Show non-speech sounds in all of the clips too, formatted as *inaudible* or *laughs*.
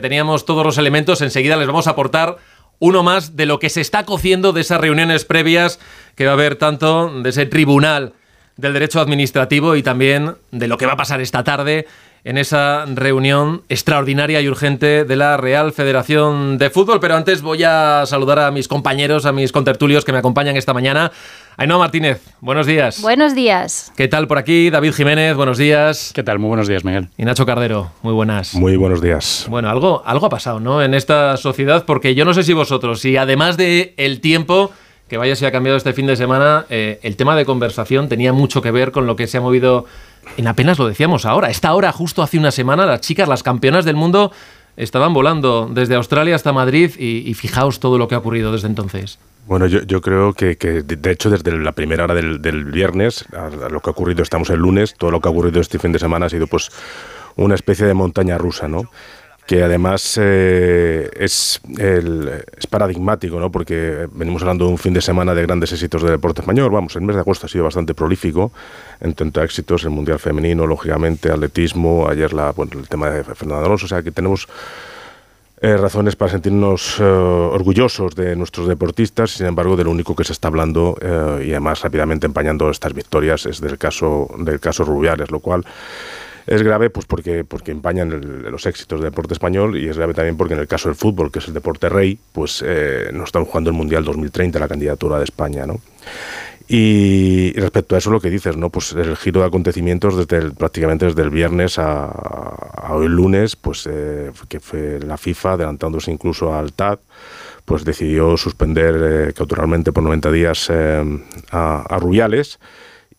Teníamos todos los elementos, enseguida les vamos a aportar uno más de lo que se está cociendo de esas reuniones previas que va a haber tanto de ese tribunal del derecho administrativo y también de lo que va a pasar esta tarde en esa reunión extraordinaria y urgente de la Real Federación de Fútbol. Pero antes voy a saludar a mis compañeros, a mis contertulios que me acompañan esta mañana. Ainhoa Martínez, buenos días. Buenos días. ¿Qué tal por aquí? David Jiménez, buenos días. ¿Qué tal? Muy buenos días, Miguel. Y Nacho Cardero, muy buenas. Muy buenos días. Bueno, algo, algo ha pasado, ¿no? En esta sociedad, porque yo no sé si vosotros, si además de el tiempo que vaya si ha cambiado este fin de semana, eh, el tema de conversación tenía mucho que ver con lo que se ha movido en apenas lo decíamos ahora. Esta hora, justo hace una semana, las chicas, las campeonas del mundo, estaban volando desde Australia hasta Madrid y, y fijaos todo lo que ha ocurrido desde entonces. Bueno, yo, yo creo que, que, de hecho, desde la primera hora del, viernes, lo que ha ocurrido, estamos el lunes, todo lo que ha ocurrido este fin de semana ha sido pues una especie de montaña rusa, ¿no? que además eh, es, el, es paradigmático, ¿no? porque venimos hablando de un fin de semana de grandes éxitos del deporte español. Vamos, el mes de agosto ha sido bastante prolífico en tanto éxitos, el Mundial Femenino, lógicamente, atletismo, ayer la, bueno, el tema de Fernando Alonso, o sea que tenemos eh, razones para sentirnos eh, orgullosos de nuestros deportistas, sin embargo, de único que se está hablando eh, y además rápidamente empañando estas victorias es del caso, del caso Rubiales, lo cual es grave pues porque, porque empañan el, los éxitos del deporte español y es grave también porque en el caso del fútbol, que es el deporte rey, pues eh, no están jugando el Mundial 2030, la candidatura de España, ¿no? Y respecto a eso lo que dices, ¿no? Pues el giro de acontecimientos desde el, prácticamente desde el viernes a, a hoy lunes, pues eh, que fue la FIFA adelantándose incluso al TAD, pues decidió suspender eh, cautelarmente por 90 días eh, a, a Rubiales.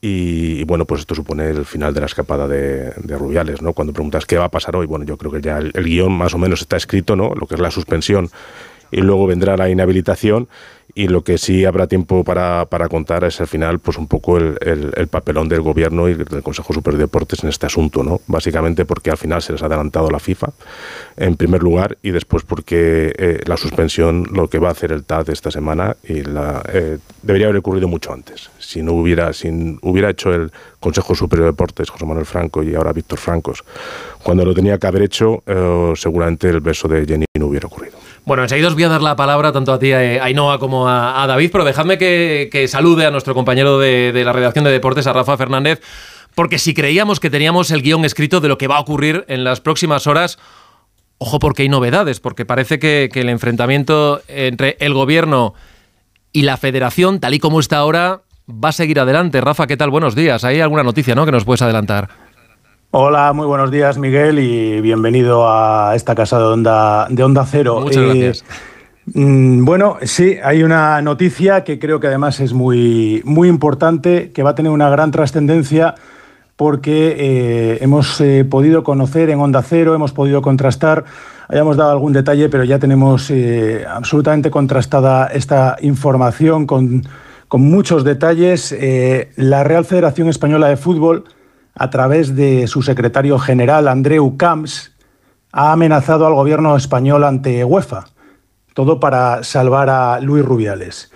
Y, bueno, pues esto supone el final de la escapada de, de, Rubiales, ¿no? Cuando preguntas qué va a pasar hoy, bueno, yo creo que ya el, el guion más o menos está escrito, ¿no? Lo que es la suspensión y luego vendrá la inhabilitación y lo que sí habrá tiempo para, para contar es al final pues un poco el, el, el, papelón del gobierno y del Consejo Superior de Deportes en este asunto, ¿no? Básicamente porque al final se les ha adelantado la FIFA en primer lugar y después porque eh, la suspensión lo que va a hacer el TAD esta semana y la, eh, debería haber ocurrido mucho antes. Si no hubiera, si hubiera hecho el Consejo Superior de Deportes, José Manuel Franco y ahora Víctor Francos, cuando lo tenía que haber hecho, eh, seguramente el beso de Jenny no hubiera ocurrido. Bueno, enseguida os voy a dar la palabra tanto a ti, a Ainhoa, como a, David, pero dejadme que, salude a nuestro compañero de, de la redacción de deportes, a Rafa Fernández, porque si creíamos que teníamos el guion escrito de lo que va a ocurrir en las próximas horas, ojo porque hay novedades, porque parece que, que el enfrentamiento entre el gobierno y la federación, tal y como está ahora, va a seguir adelante. Rafa, ¿qué tal? Buenos días. ¿Hay alguna noticia ¿no? que nos puedes adelantar? Hola, muy buenos días, Miguel, y bienvenido a esta casa de Onda, de onda Cero. Muchas gracias. Eh, bueno, sí, hay una noticia que creo que además es muy, muy importante, que va a tener una gran trascendencia porque eh, hemos eh, podido conocer en Onda Cero, hemos podido contrastar, hayamos dado algún detalle, pero ya tenemos eh, absolutamente contrastada esta información con, con muchos detalles. La Real Federación Española de Fútbol, a través de su secretario general, Andreu Camps, ha amenazado al gobierno español ante UEFA. Todo para salvar a Luis Rubiales.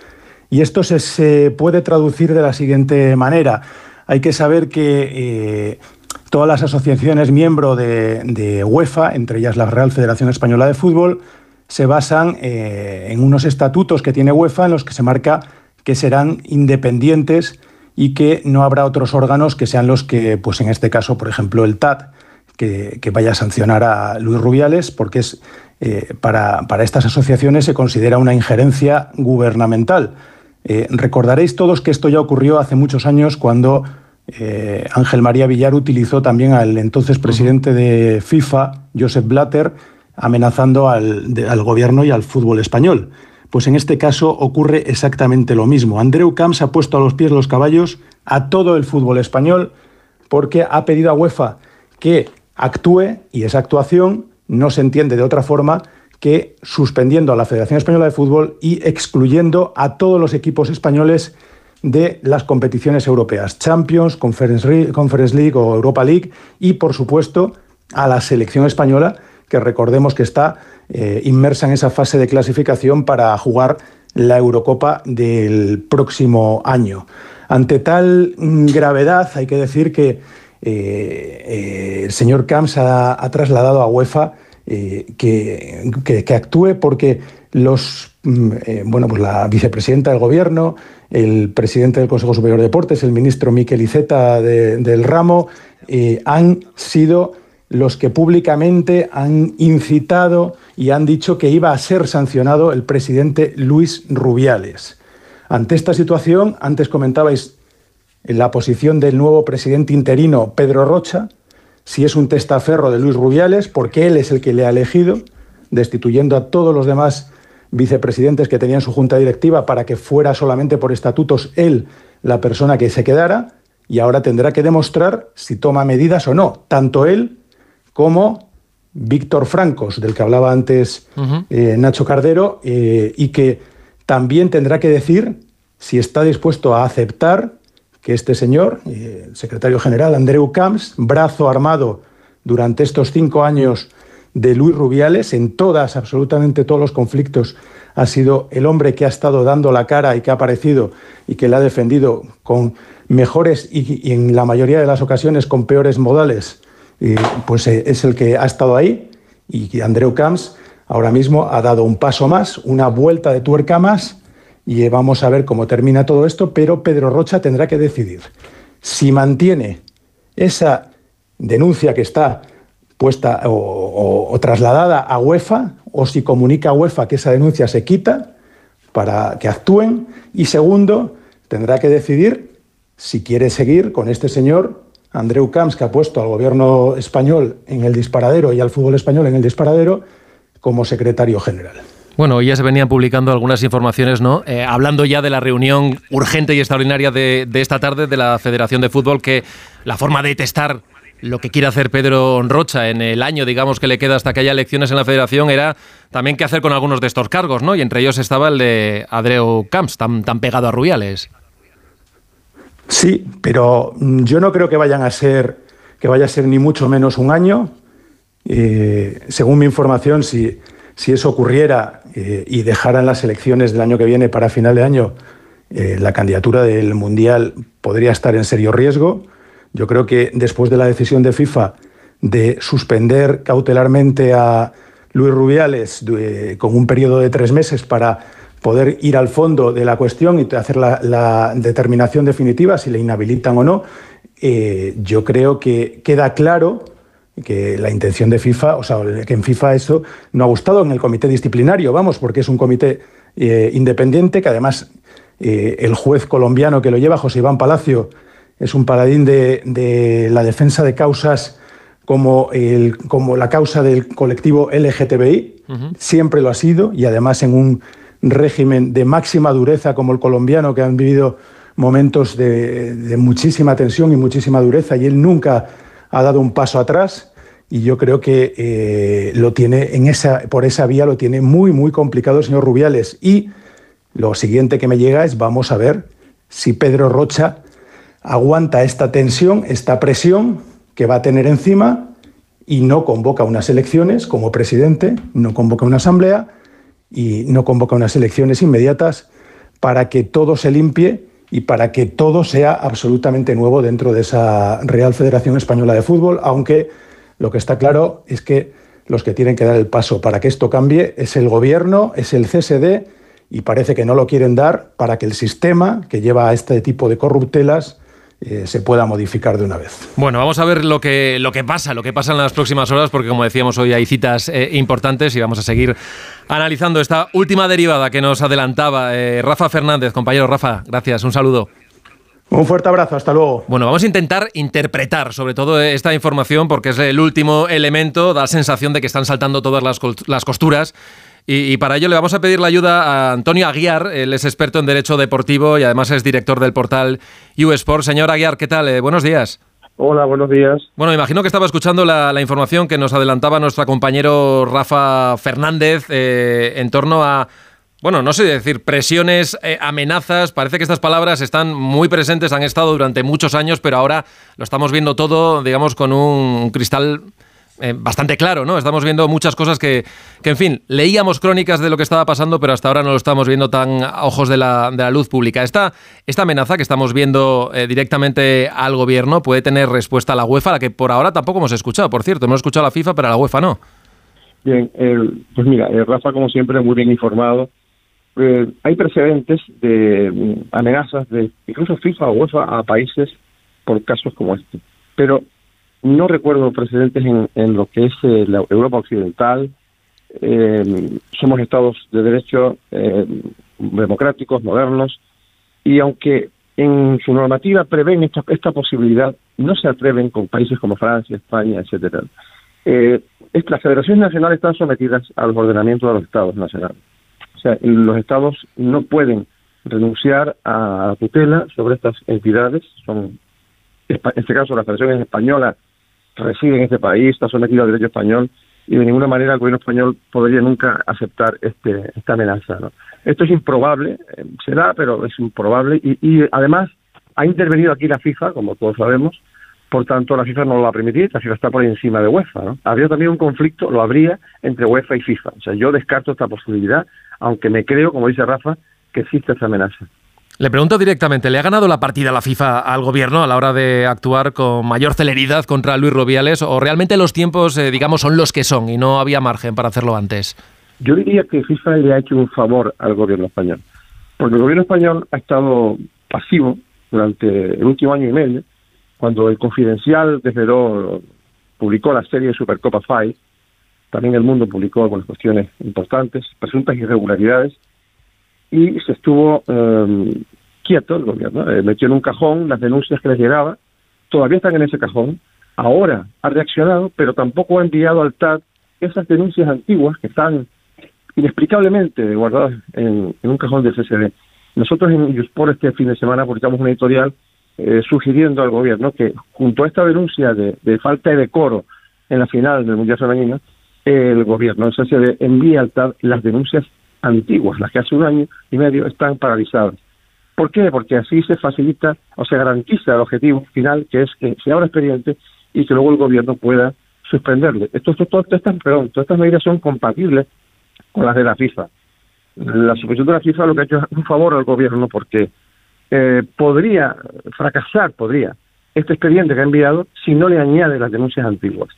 Y esto se, puede traducir de la siguiente manera. Hay que saber que eh, todas las asociaciones miembro de, de, UEFA, entre ellas la Real Federación Española de Fútbol, se basan eh, en unos estatutos que tiene UEFA en los que se marca que serán independientes y que no habrá otros órganos que sean los que, pues en este caso, por ejemplo, el TAT, que, que vaya a sancionar a Luis Rubiales, porque es, eh, para, para estas asociaciones se considera una injerencia gubernamental. Eh, recordaréis todos que esto ya ocurrió hace muchos años cuando eh, Ángel María Villar utilizó también al entonces presidente de FIFA, Josep Blatter, amenazando al, de, al, gobierno y al fútbol español. Pues en este caso ocurre exactamente lo mismo. Andreu Camps ha puesto a los pies los caballos a todo el fútbol español porque ha pedido a UEFA que actúe y esa actuación no se entiende de otra forma que suspendiendo a la Federación Española de Fútbol y excluyendo a todos los equipos españoles de las competiciones europeas, Champions, Conference League, Conference League o Europa League, y por supuesto a la selección española, que recordemos que está eh, inmersa en esa fase de clasificación para jugar la Eurocopa del próximo año. Ante tal gravedad, hay que decir que eh, eh, el señor Camps ha, trasladado a UEFA que, que, actúe porque los, mm, bueno, pues la vicepresidenta del Gobierno, el presidente del Consejo Superior de Deportes, el ministro Miquel Iceta del ramo, han sido los que públicamente han incitado y han dicho que iba a ser sancionado el presidente Luis Rubiales. Ante esta situación, antes comentabais la posición del nuevo presidente interino, Pedro Rocha, si es un testaferro de Luis Rubiales, porque él es el que le ha elegido, destituyendo a todos los demás vicepresidentes que tenían su junta directiva para que fuera solamente por estatutos él la persona que se quedara, y ahora tendrá que demostrar si toma medidas o no, tanto él como Víctor Francos, del que hablaba antes eh, Nacho Cardero, eh, y que también tendrá que decir si está dispuesto a aceptar que este señor, eh, el secretario general Andreu Camps, brazo armado durante estos cinco años de Luis Rubiales, en todas, absolutamente todos los conflictos, ha sido el hombre que ha estado dando la cara y que ha aparecido y que le ha defendido con mejores y en la mayoría de las ocasiones con peores modales pues eh, es el que ha estado ahí. Y Andreu Camps ahora mismo ha dado un paso más, una vuelta de tuerca más y vamos a ver cómo termina todo esto, pero Pedro Rocha tendrá que decidir si mantiene esa denuncia que está puesta o, trasladada a UEFA o si comunica a UEFA que esa denuncia se quita para que actúen. Y segundo tendrá que decidir si quiere seguir con este señor Andreu Camps, que ha puesto al gobierno español en el disparadero y al fútbol español en el disparadero, como secretario general. Bueno, ya se venían publicando algunas informaciones, ¿no? Eh, hablando ya de la reunión urgente y extraordinaria de, esta tarde de la Federación de Fútbol, que la forma de testar lo que quiere hacer Pedro Rocha en el año, digamos, que le queda hasta que haya elecciones en la Federación, era también qué hacer con algunos de estos cargos, ¿no? Y entre ellos estaba el de Andreu Camps, tan, tan pegado a Rubiales. Sí, pero mm, yo no creo que vayan a ser que vaya a ser ni mucho menos un año. Eh, según mi información, si, si eso ocurriera eh, y dejaran las elecciones del año que viene para final de año, eh, la candidatura del Mundial podría estar en serio riesgo. Yo creo que después de la decisión de FIFA de suspender cautelarmente a Luis Rubiales con un periodo de tres meses para poder ir al fondo de la cuestión y hacer la, determinación definitiva si le inhabilitan o no, eh, yo creo que queda claro que la intención de FIFA, o sea, que en FIFA eso no ha gustado en el comité disciplinario, vamos, porque es un comité eh, independiente que además eh, el juez colombiano que lo lleva, José Iván Palacio, es un paladín de, la defensa de causas como, el, como la causa del colectivo LGTBI, siempre lo ha sido, y además en un régimen de máxima dureza como el colombiano, que han vivido momentos de, muchísima tensión y muchísima dureza, y él nunca ha dado un paso atrás. Y yo creo que eh, lo tiene en esa, por esa vía lo tiene muy, muy complicado el señor Rubiales. Y lo siguiente que me llega es vamos a ver si Pedro Rocha aguanta esta tensión, esta presión que va a tener encima y no convoca unas elecciones como presidente, no convoca una asamblea y no convoca unas elecciones inmediatas para que todo se limpie y para que todo sea absolutamente nuevo dentro de esa Real Federación Española de Fútbol, aunque lo que está claro es que los que tienen que dar el paso para que esto cambie es el gobierno, es el CSD y parece que no lo quieren dar para que el sistema que lleva a este tipo de corruptelas eh, se pueda modificar de una vez. Bueno, vamos a ver lo que, lo que pasa, lo que pasa en las próximas horas, porque como decíamos hoy hay citas eh, importantes y vamos a seguir analizando esta última derivada que nos adelantaba eh, Rafa Fernández. Compañero Rafa, gracias, un saludo. Un fuerte abrazo, hasta luego. Bueno, vamos a intentar interpretar sobre todo esta información porque es el último elemento, da sensación de que están saltando todas las, las costuras y, para ello le vamos a pedir la ayuda a Antonio Aguiar, él es experto en Derecho Deportivo y además es director del portal USport. Señor Aguiar, ¿qué tal? Eh, buenos días. Hola, buenos días. Bueno, imagino que estaba escuchando la, información que nos adelantaba nuestro compañero Rafa Fernández eh, en torno a, bueno, no sé decir, presiones, eh, amenazas. Parece que estas palabras están muy presentes, han estado durante muchos años, pero ahora lo estamos viendo todo, digamos, con un cristal eh, bastante claro, ¿no? Estamos viendo muchas cosas que, que, en fin, leíamos crónicas de lo que estaba pasando, pero hasta ahora no lo estamos viendo tan a ojos de la, de la luz pública. Esta, esta amenaza que estamos viendo eh, directamente al gobierno puede tener respuesta a la UEFA, la que por ahora tampoco hemos escuchado, por cierto. Hemos escuchado a la FIFA, pero a la UEFA no. Bien, pues mira, Rafa, como siempre, muy bien informado. hay precedentes de mm, amenazas de incluso FIFA o UEFA a países por casos como este. Pero no recuerdo precedentes en, en lo que es eh, la Europa Occidental. Eh, somos estados de derecho eh, democráticos, modernos, y aunque en su normativa prevén esta, esta posibilidad, no se atreven con países como Francia, España, etcétera. Las federaciones nacionales están sometidas al ordenamiento de los estados nacionales. O sea, los estados no pueden renunciar a la tutela sobre estas entidades. Son, en este caso, la Federación Española reside en este país, está sometida al derecho español y de ninguna manera el gobierno español podría nunca aceptar este, esta amenaza. ¿no? Esto es improbable, eh, será, pero es improbable y, y, además ha intervenido aquí la FIFA, como todos sabemos, por tanto la FIFA no lo va a permitir, la FIFA está por encima de UEFA. ¿no? Habría también un conflicto, lo habría, entre UEFA y FIFA. O sea, yo descarto esta posibilidad, aunque me creo, como dice Rafa, que existe esa amenaza. Le pregunto directamente, ¿le ha ganado la partida la FIFA al gobierno a la hora de actuar con mayor celeridad contra Luis Robiales o realmente los tiempos, eh, digamos, son los que son y no había margen para hacerlo antes? Yo diría que FIFA le ha hecho un favor al gobierno español, porque el gobierno español ha estado pasivo durante el último año y medio, cuando el Confidencial desveló, publicó la serie de Supercopa Five, también el mundo publicó algunas cuestiones importantes, presuntas irregularidades, y se estuvo eh, quieto el gobierno, eh, metió en un cajón las denuncias que les llegaba, todavía están en ese cajón, ahora ha reaccionado, pero tampoco ha enviado al TAT esas denuncias antiguas que están inexplicablemente guardadas en, un cajón del CCD. Nosotros en por este fin de semana publicamos una editorial eh, sugiriendo al gobierno que junto a esta denuncia de, falta de decoro en la final del Mundial Femenino, el gobierno, el CCD, envía al TAT las denuncias antiguas, las que hace un año y medio están paralizadas. ¿Por qué? Porque así se facilita o se garantiza el objetivo final, que es que se abra expediente y que luego el gobierno pueda suspenderle. Esto, esto, estas, perdón, todas estas medidas son compatibles con las de la FIFA. La suspensión de la FIFA lo que ha hecho es un favor al gobierno porque eh, podría fracasar, podría, este expediente que ha enviado si no le añade las denuncias antiguas.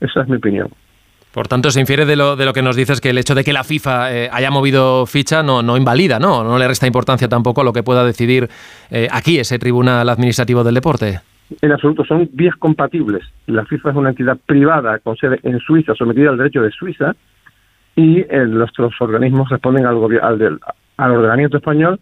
Esa es mi opinión. Por tanto, se infiere de lo, de lo que nos dices que el hecho de que la FIFA eh, haya movido ficha no, no invalida, ¿no? No le resta importancia tampoco a lo que pueda decidir eh, aquí ese Tribunal Administrativo del Deporte. En absoluto, son vías compatibles. La FIFA es una entidad privada con sede en Suiza, sometida al derecho de Suiza, y eh, nuestros organismos responden al, al, al ordenamiento español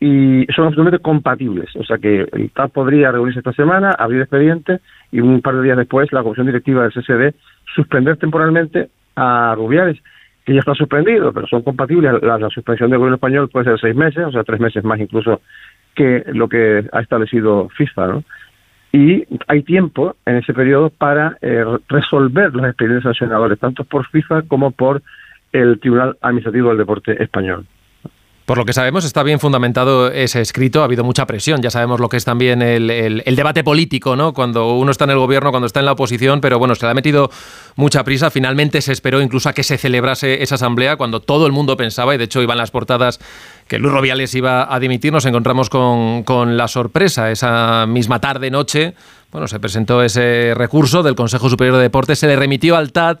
y son absolutamente compatibles. O sea que el TAP podría reunirse esta semana, abrir expediente y un par de días después la Comisión Directiva del CSD suspender temporalmente a Rubiales, que ya está suspendido, pero son compatibles. La, suspensión del gobierno español puede ser seis meses, o sea, tres meses más incluso que lo que ha establecido FIFA. Y hay tiempo en ese periodo para eh, resolver los expedientes sancionadores, tanto por FIFA como por el Tribunal Administrativo del Deporte Español. Por lo que sabemos, está bien fundamentado ese escrito, ha habido mucha presión, ya sabemos lo que es también el, debate político, ¿no? Cuando uno está en el gobierno, cuando está en la oposición, pero bueno, se le ha metido mucha prisa, finalmente se esperó incluso a que se celebrase esa asamblea, cuando todo el mundo pensaba, y de hecho iban las portadas que Luis Robiales iba a dimitir, nos encontramos con, con la sorpresa, esa misma tarde, noche, bueno, se presentó ese recurso del Consejo Superior de Deportes, se le remitió al TAD,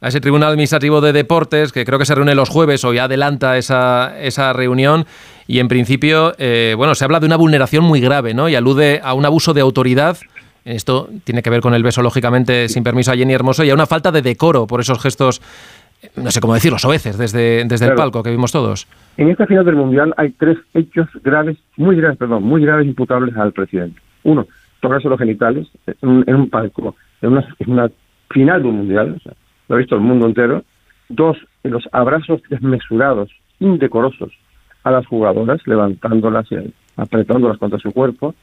a ese Tribunal Administrativo de Deportes, que creo que se reúne los jueves o ya adelanta esa, esa reunión. Y en principio, eh, bueno, se habla de una vulneración muy grave, ¿no? Y alude a un abuso de autoridad. Esto tiene que ver con el beso, lógicamente, sin permiso a Jenny Hermoso, y a una falta de decoro por esos gestos, no sé cómo decirlo, soeces desde, desde el palco que vimos todos. En esta final del Mundial hay tres hechos graves, muy graves, perdón, muy graves imputables al presidente. Uno, tocarse los genitales en un, palco, en una, en una final de un Mundial, o sea, lo ha visto el mundo entero. Dos, los abrazos desmesurados, indecorosos a las jugadoras, levantándolas y apretándolas contra su cuerpo.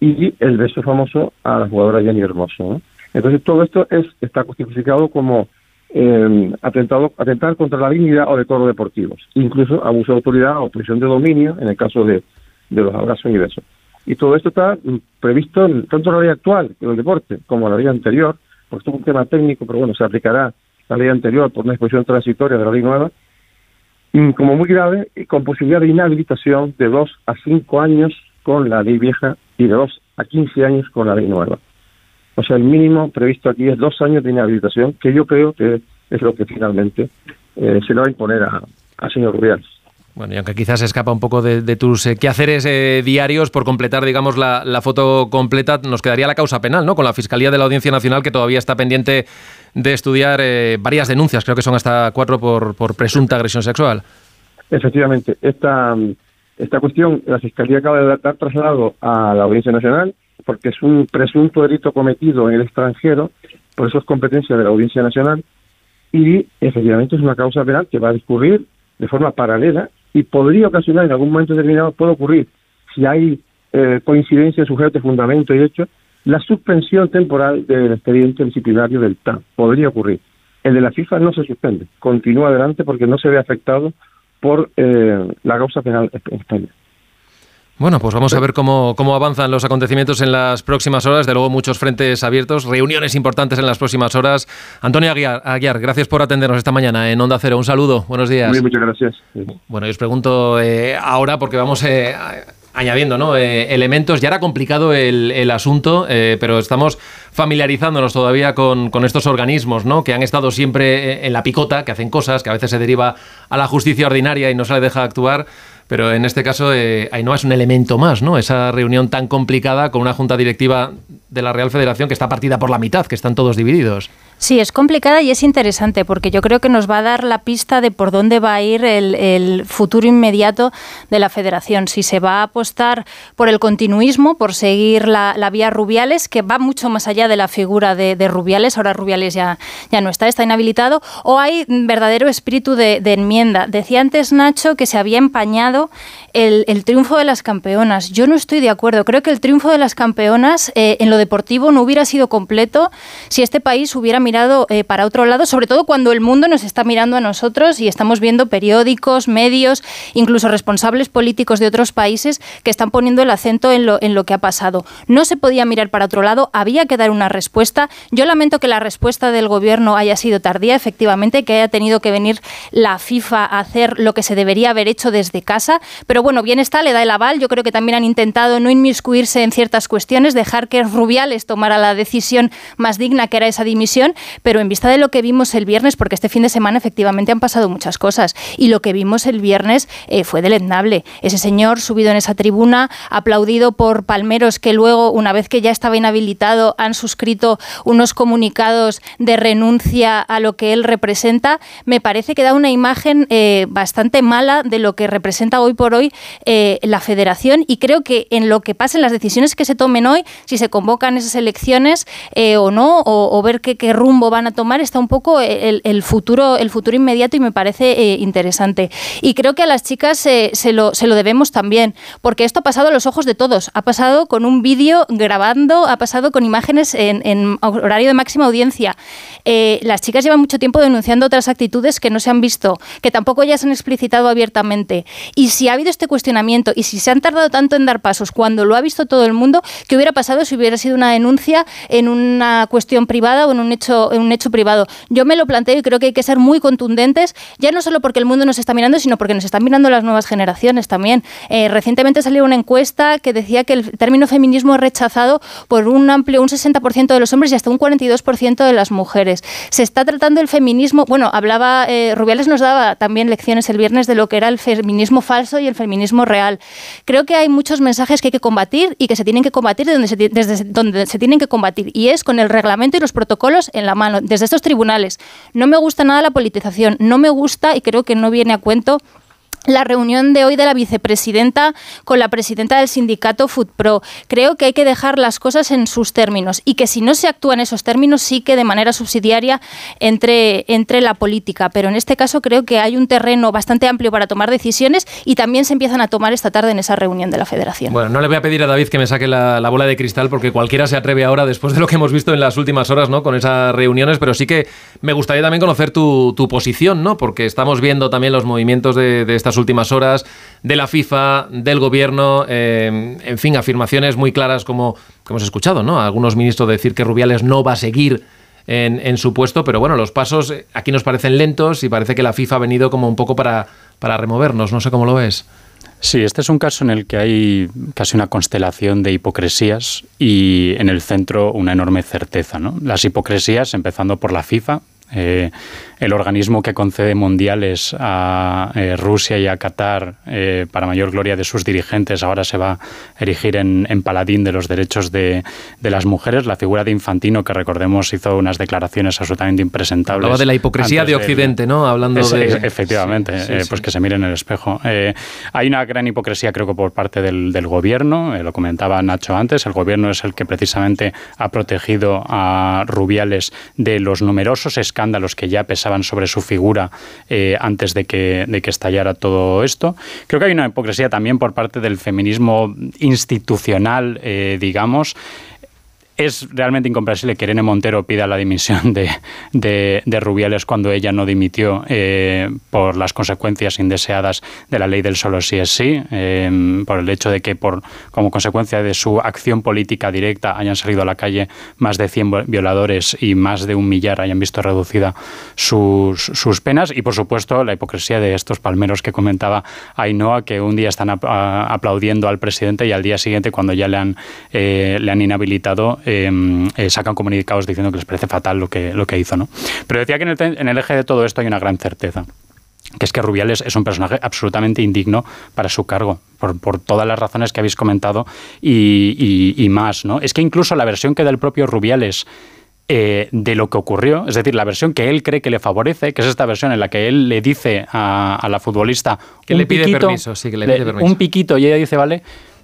Y el beso famoso a la jugadora Jenny Hermoso. Entonces todo esto es está justificado como eh, atentado, atentar contra la dignidad o decoro deportivos, incluso abuso de autoridad o prisión de dominio en el caso de, de los abrazos y besos. Y todo esto está previsto tanto en la ley actual, en el deporte, como en la ley anterior, porque es un tema técnico, pero bueno, se aplicará la ley anterior por una disposición transitoria de la ley nueva, como muy grave y con posibilidad de inhabilitación de dos a cinco años con la ley vieja y de dos a quince años con la ley nueva. O sea, el mínimo previsto aquí es dos años de inhabilitación, que yo creo que es lo que finalmente eh, se le va a imponer al señor Rubiales. Bueno, y aunque quizás escapa un poco de, tus eh, quehaceres eh, diarios, por completar, digamos, la, foto completa, nos quedaría la causa penal, ¿no? Con la Fiscalía de la Audiencia Nacional, que todavía está pendiente de estudiar varias denuncias, creo que son hasta cuatro por, por presunta agresión sexual. Efectivamente, esta, esta cuestión la Fiscalía acaba de dar traslado a la Audiencia Nacional porque es un presunto delito cometido en el extranjero, por eso es competencia de la Audiencia Nacional y efectivamente es una causa penal que va a discurrir de forma paralela y podría ocasionar en algún momento determinado, puede ocurrir, si hay eh, coincidencia sujeto, fundamento y hecho, la suspensión temporal del expediente disciplinario del TAN. Podría ocurrir. El de la FIFA no se suspende, continúa adelante porque no se ve afectado por eh, la causa penal en. Bueno, pues vamos a ver cómo, cómo avanzan los acontecimientos en las próximas horas. De luego, muchos frentes abiertos, reuniones importantes en las próximas horas. Antonio Aguiar, gracias por atendernos esta mañana en Onda Cero. Un saludo, buenos días. Muy, muchas gracias. Bueno, yo os pregunto eh, ahora, porque vamos eh, añadiendo ¿no? Eh, elementos. Ya era complicado el, asunto, pero estamos familiarizándonos todavía con, con, estos organismos ¿no? que han estado siempre en la picota, que hacen cosas, que a veces se deriva a la justicia ordinaria y no se le deja actuar. Pero en este caso, eh, no es un elemento más, ¿no? Esa reunión tan complicada con una junta directiva de la Real Federación que está partida por la mitad, que están todos divididos. Sí, es complicada y es interesante porque yo creo que nos va a dar la pista de por dónde va a ir el, futuro inmediato de la federación. Si se va a apostar por el continuismo, por seguir la, vía Rubiales, que va mucho más allá de la figura de, Rubiales, ahora Rubiales ya, ya no está, está inhabilitado, o hay verdadero espíritu de, de enmienda. Decía antes Nacho que se había empañado el, triunfo de las campeonas. Yo no estoy de acuerdo. Creo que el triunfo de las campeonas eh, en lo deportivo no hubiera sido completo si este país hubiera mirado eh, para otro lado, sobre todo cuando el mundo nos está mirando a nosotros y estamos viendo periódicos, medios, incluso responsables políticos de otros países que están poniendo el acento en lo, en lo que ha pasado. No se podía mirar para otro lado, había que dar una respuesta. Yo lamento que la respuesta del gobierno haya sido tardía, efectivamente, que haya tenido que venir la FIFA a hacer lo que se debería haber hecho desde casa, pero bueno, bien está, le da el aval. Yo creo que también han intentado no inmiscuirse en ciertas cuestiones, dejar que Rubiales tomara la decisión más digna, que era esa dimisión, pero en vista de lo que vimos el viernes, porque este fin de semana efectivamente han pasado muchas cosas, y lo que vimos el viernes eh, fue deleznable. Ese señor subido en esa tribuna, aplaudido por palmeros que luego, una vez que ya estaba inhabilitado, han suscrito unos comunicados de renuncia a lo que él representa, me parece que da una imagen eh, bastante mala de lo que representa hoy por hoy eh, la federación y creo que en lo que pasen las decisiones que se tomen hoy, si se convocan esas elecciones eh, o no, o, ver qué, rumbo van a tomar, está un poco el, futuro, el futuro inmediato y me parece eh, interesante. Y creo que a las chicas se, lo, se lo debemos también, porque esto ha pasado a los ojos de todos. Ha pasado con un vídeo grabando, ha pasado con imágenes en, horario de máxima audiencia. las chicas llevan mucho tiempo denunciando otras actitudes que no se han visto, que tampoco se han explicitado abiertamente. Y si ha habido este cuestionamiento y si se han tardado tanto en dar pasos cuando lo ha visto todo el mundo, ¿qué hubiera pasado si hubiera sido una denuncia en una cuestión privada o en un hecho, en un hecho privado? Yo me lo planteo y creo que hay que ser muy contundentes, ya no solo porque el mundo nos está mirando, sino porque nos están mirando las nuevas generaciones también. Eh, recientemente salió una encuesta que decía que el término feminismo es rechazado por un amplio, un 60% de los hombres y hasta un 42% de las mujeres. Se está tratando el feminismo, bueno, hablaba, eh, Rubiales nos daba también lecciones el viernes de lo que era el feminismo falso y el feminismo real. Creo que hay muchos mensajes que hay que combatir y que se tienen que combatir desde donde se tienen que combatir y es con el reglamento y los protocolos en la mano, desde estos tribunales. No me gusta nada la politización, no me gusta y creo que no viene a cuento la reunión de hoy de la vicepresidenta con la presidenta del sindicato FoodPro. Creo que hay que dejar las cosas en sus términos y que si no se actúa en esos términos sí que de manera subsidiaria entre, entre la política. Pero en este caso creo que hay un terreno bastante amplio para tomar decisiones y también se empiezan a tomar esta tarde en esa reunión de la federación. Bueno, no le voy a pedir a David que me saque la, bola de cristal porque cualquiera se atreve ahora después de lo que hemos visto en las últimas horas ¿no? con esas reuniones, pero sí que me gustaría también conocer tu, posición, ¿no? porque estamos viendo también los movimientos de, de estas últimas horas de la FIFA, del gobierno, eh, en fin, afirmaciones muy claras como que hemos escuchado, ¿no? Algunos ministros decir que Rubiales no va a seguir en, su puesto, pero bueno, los pasos aquí nos parecen lentos y parece que la FIFA ha venido como un poco para, para removernos, no sé cómo lo ves. Sí, este es un caso en el que hay casi una constelación de hipocresías y en el centro una enorme certeza. ¿no? Las hipocresías, empezando por la FIFA, eh, el organismo que concede mundiales a eh, Rusia y a Qatar eh, para mayor gloria de sus dirigentes ahora se va a erigir en, paladín de los derechos de, las mujeres. La figura de Infantino, que recordemos hizo unas declaraciones absolutamente impresentables. Hablaba de la hipocresía de Occidente, ¿no? Hablando de... efectivamente, eh, pues que se mire en el espejo. hay una gran hipocresía, creo que por parte del, del gobierno, lo comentaba Nacho antes, el gobierno es el que precisamente ha protegido a Rubiales de los numerosos escándalos que ya pesaban sobre su figura eh, antes de que, de que estallara todo esto. Creo que hay una hipocresía también por parte del feminismo institucional, eh, digamos, es realmente incomprensible que Irene Montero pida la dimisión de, de, Rubiales cuando ella no dimitió eh, por las consecuencias indeseadas de la ley del solo sí es sí, em, por el hecho de que por, como consecuencia de su acción política directa hayan salido a la calle más de 100 violadores y más de un millar hayan visto reducida sus, sus penas. Y por supuesto la hipocresía de estos palmeros que comentaba Ainhoa que un día están aplaudiendo al presidente y al día siguiente cuando ya le han, eh, le han inhabilitado eh, sacan comunicados diciendo que les parece fatal lo que, lo que hizo. ¿no? Pero decía que en el, eje de todo esto hay una gran certeza que es que Rubiales es un personaje absolutamente indigno para su cargo, por, todas las razones que habéis comentado y, más. ¿no? Es que incluso la versión que da el propio Rubiales eh, de lo que ocurrió, es decir, la versión que él cree que le favorece, que es esta versión en la que él le dice a, la futbolista que le pide permiso, sí, que le pide permiso. un piquito y ella dice, vale,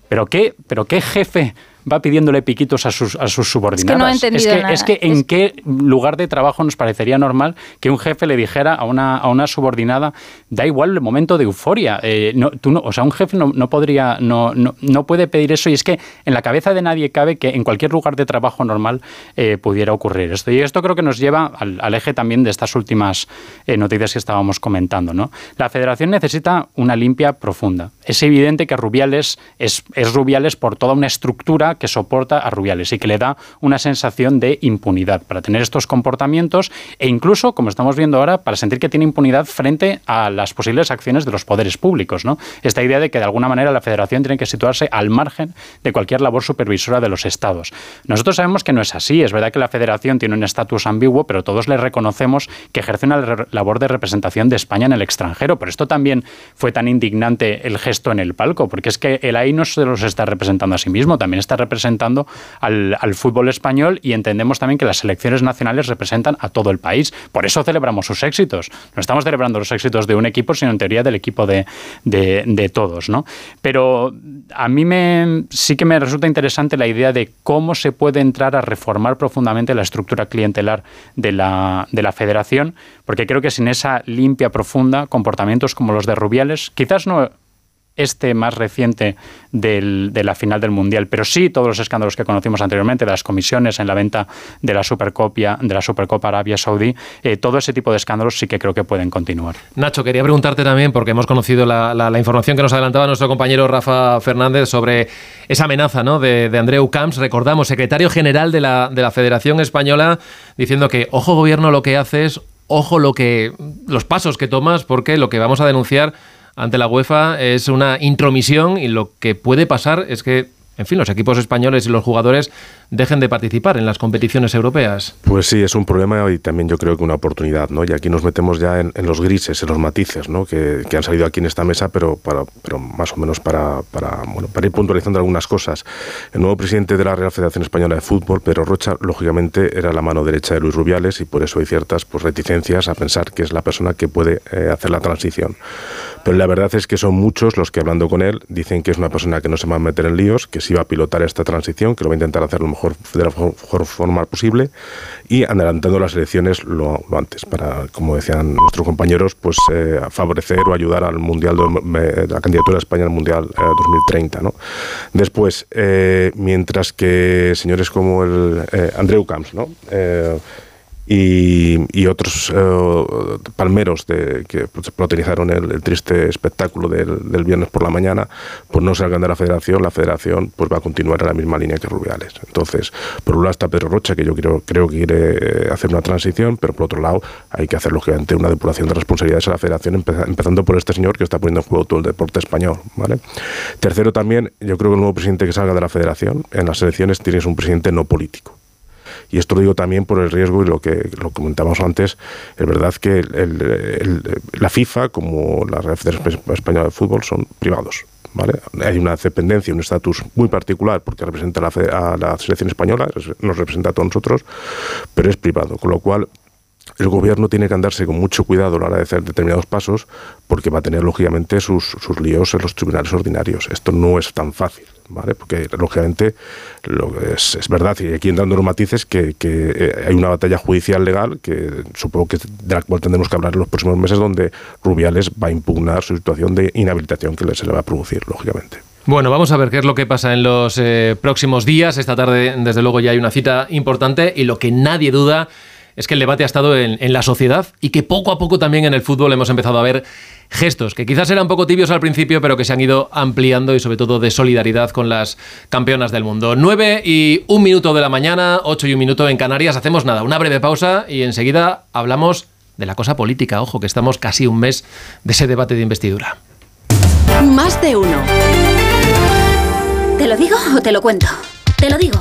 pero qué, pero qué jefe va pidiéndole piquitos a sus, a sus subordinadas. Es que, no es, que es que en qué lugar de trabajo nos parecería normal que un jefe le dijera a una, a una subordinada, da igual el momento de euforia. Eh, no, tú no, o sea, un jefe no, no podría, no, no, no, puede pedir eso y es que en la cabeza de nadie cabe que en cualquier lugar de trabajo normal eh, pudiera ocurrir esto. Y esto creo que nos lleva al, eje también de estas últimas eh, noticias que estábamos comentando. ¿no? La federación necesita una limpia profunda. Es evidente que Rubiales es, es Rubiales por toda una estructura que soporta a Rubiales y que le da una sensación de impunidad para tener estos comportamientos e incluso, como estamos viendo ahora, para sentir que tiene impunidad frente a las posibles acciones de los poderes públicos. ¿no? Esta idea de que de alguna manera la federación tiene que situarse al margen de cualquier labor supervisora de los estados. Nosotros sabemos que no es así. Es verdad que la federación tiene un estatus ambiguo, pero todos le reconocemos que ejerce una labor de representación de España en el extranjero. Por esto también fue tan indignante el gesto en el palco, porque es que el ahí no se los está representando a sí mismo, también está representando al, fútbol español y entendemos también que las selecciones nacionales representan a todo el país. Por eso celebramos sus éxitos. No estamos celebrando los éxitos de un equipo, sino en teoría del equipo de, todos. ¿no? Pero a mí me, sí que me resulta interesante la idea de cómo se puede entrar a reformar profundamente la estructura clientelar de la, de la federación, porque creo que sin esa limpia profunda, comportamientos como los de Rubiales, quizás no este más reciente de la final del Mundial, pero sí todos los escándalos que conocimos anteriormente, las comisiones en la venta de la Supercopia, de la Supercopa Arabia Saudí, eh, todo ese tipo de escándalos sí que creo que pueden continuar. Nacho, quería preguntarte también, porque hemos conocido la, la, información que nos adelantaba nuestro compañero Rafa Fernández sobre esa amenaza ¿no? de, de Andreu Camps, recordamos, secretario general de la, de la Federación Española, diciendo que, ojo gobierno, lo que haces, ojo lo que los pasos que tomas, porque lo que vamos a denunciar ante la UEFA es una intromisión y lo que puede pasar es que en fin, los equipos españoles y los jugadores dejen de participar en las competiciones europeas. Pues sí, es un problema y también yo creo que una oportunidad, ¿no? Y aquí nos metemos ya en, los grises, en los matices, ¿no? Que, han salido aquí en esta mesa, pero, para, pero más o menos para, para, bueno, para ir puntualizando algunas cosas. El nuevo presidente de la Real Federación Española de Fútbol, Pedro Rocha, lógicamente era la mano derecha de Luis Rubiales y por eso hay ciertas pues, reticencias a pensar que es la persona que puede eh, hacer la transición. Pero la verdad es que son muchos los que hablando con él dicen que es una persona que no se va a meter en líos, que sí va a pilotar esta transición, que lo va a intentar hacer lo mejor, de la mejor forma posible y adelantando las elecciones lo, antes, para, como decían nuestros compañeros, pues eh, favorecer o ayudar al Mundial, de, la candidatura de España al Mundial 2030. Eh, ¿no? Después, eh, mientras que señores como el Andreu Camps, ¿no? Y, otros eh, palmeros de, que protagonizaron el, triste espectáculo del, viernes por la mañana, pues no salgan de la federación, la federación pues va a continuar en la misma línea que Rubiales. Entonces, por un lado está Pedro Rocha, que yo creo, creo que quiere eh, hacer una transición, pero por otro lado hay que hacer lógicamente una depuración de responsabilidades a la federación, empezando por este señor que está poniendo en juego todo el deporte español. ¿vale? Tercero también, yo creo que el nuevo presidente que salga de la federación, en las elecciones tienes un presidente no político Y esto lo digo también por el riesgo y lo que lo antes, es verdad que la FIFA como la Federación Española de Fútbol son privados. ¿Vale? Hay una dependencia, un estatus muy particular porque representa a la selección española, nos representa a todos nosotros, pero es privado, con lo cual el gobierno tiene que andarse con mucho cuidado a la hora de hacer determinados pasos porque va a tener lógicamente sus, sus líos en los tribunales ordinarios. Esto no es tan fácil. ¿Vale? Porque lógicamente lo es, es, verdad, y aquí dando los matices, que, que, eh, hay una batalla judicial legal que supongo que de la cual tendremos que hablar en los próximos meses, donde Rubiales va a impugnar su situación de inhabilitación que se le va a producir, lógicamente. Bueno, vamos a ver qué es lo que pasa en los eh, próximos días. Esta tarde, desde luego, ya hay una cita importante y lo que nadie duda es que el debate ha estado en, la sociedad y que poco a poco también en el fútbol hemos empezado a ver gestos que quizás eran un poco tibios al principio, pero que se han ido ampliando y sobre todo de solidaridad con las campeonas del mundo. 9 y un minuto de la mañana, 8 y un minuto en Canarias. Hacemos nada, una breve pausa y enseguida hablamos de la cosa política. Ojo, que estamos casi un mes de ese debate de investidura. Más de uno. ¿Te lo digo o te lo cuento? Te lo digo.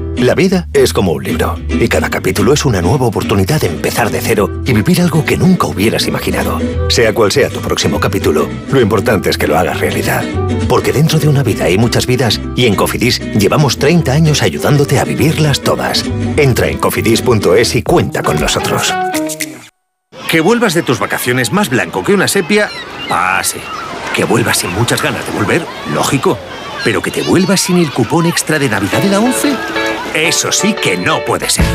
La vida es como un libro y cada capítulo es una nueva oportunidad de empezar de cero y vivir algo que nunca hubieras imaginado. Sea cual sea tu próximo capítulo, lo importante es que lo hagas realidad. Porque dentro de una vida hay muchas vidas y en Cofidis llevamos 30 años ayudándote a vivirlas todas. Entra en cofidis.es y cuenta con nosotros. Que vuelvas de tus vacaciones más blanco que una sepia, pase. Que vuelvas sin muchas ganas de volver, lógico. Pero que te vuelvas sin el cupón extra de Navidad de la 11, eso sí que no puede ser.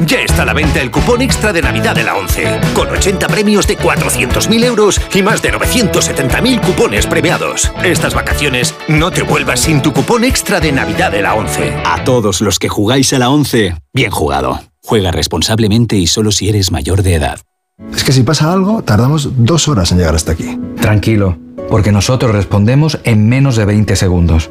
Ya está a la venta el cupón extra de Navidad de la 11, con 80 premios de 400.000 euros y más de 970.000 cupones premiados. Estas vacaciones no te vuelvas sin tu cupón extra de Navidad de la 11. A todos los que jugáis a la 11, bien jugado. Juega responsablemente y solo si eres mayor de edad. Es que si pasa algo, tardamos dos horas en llegar hasta aquí. Tranquilo porque nosotros respondemos en menos de 20 segundos.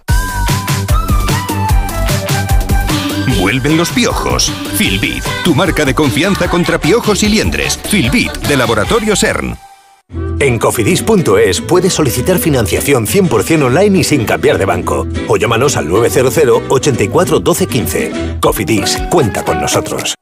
Vuelven los piojos. Filbit, tu marca de confianza contra piojos y liendres. Filbit, de Laboratorio CERN. En cofidis.es puedes solicitar financiación 100% online y sin cambiar de banco. O llámanos al 900 84 12 15. Cofidis, cuenta con nosotros.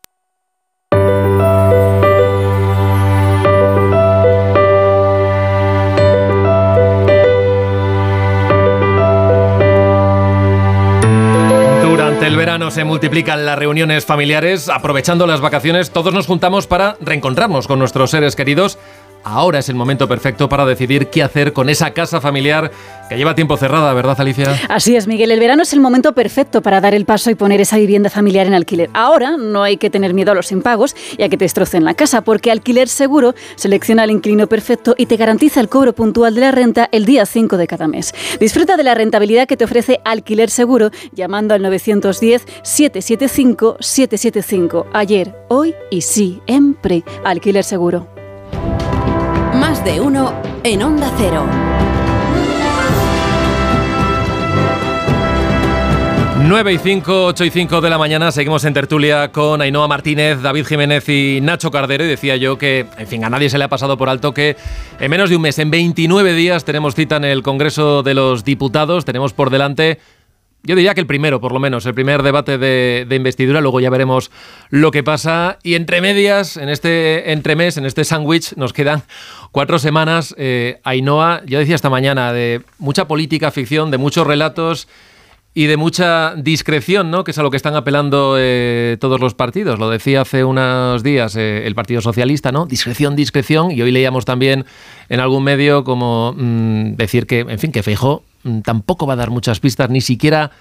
El verano se multiplican las reuniones familiares. Aprovechando las vacaciones, todos nos juntamos para reencontrarnos con nuestros seres queridos ahora es el momento perfecto para decidir qué hacer con esa casa familiar que lleva tiempo cerrada, ¿verdad, Alicia? Así es, Miguel. El verano es el momento perfecto para dar el paso y poner esa vivienda familiar en alquiler. Ahora no hay que tener miedo a los impagos y a que te destrocen la casa, porque Alquiler Seguro selecciona al inquilino perfecto y te garantiza el cobro puntual de la renta el día 5 de cada mes. Disfruta de la rentabilidad que te ofrece Alquiler Seguro llamando al 910-775-775. Ayer, hoy y siempre. Alquiler Seguro. De uno en Onda Cero. 9 y 5, 8 y 5 de la mañana, seguimos en tertulia con Ainhoa Martínez, David Jiménez y Nacho Cardero. Y decía yo que, en fin, a nadie se le ha pasado por alto que en menos de un mes, en 29 días, tenemos cita en el Congreso de los Diputados. Tenemos por delante yo diría que el primero, por lo menos, el primer debate de, investidura, luego ya veremos lo que pasa. Y entre medias, en este entremés, en este sándwich, nos quedan cuatro semanas. Eh, Ainhoa, yo decía esta mañana, de mucha política, ficción, de muchos relatos y de mucha discreción, ¿no? que es a lo que están apelando eh, todos los partidos. Lo decía hace unos días eh, el Partido Socialista, ¿no? Discreción, discreción. Y hoy leíamos también en algún medio como mm, decir que, en fin, que Feijó mm, tampoco va a dar muchas pistas, ni siquiera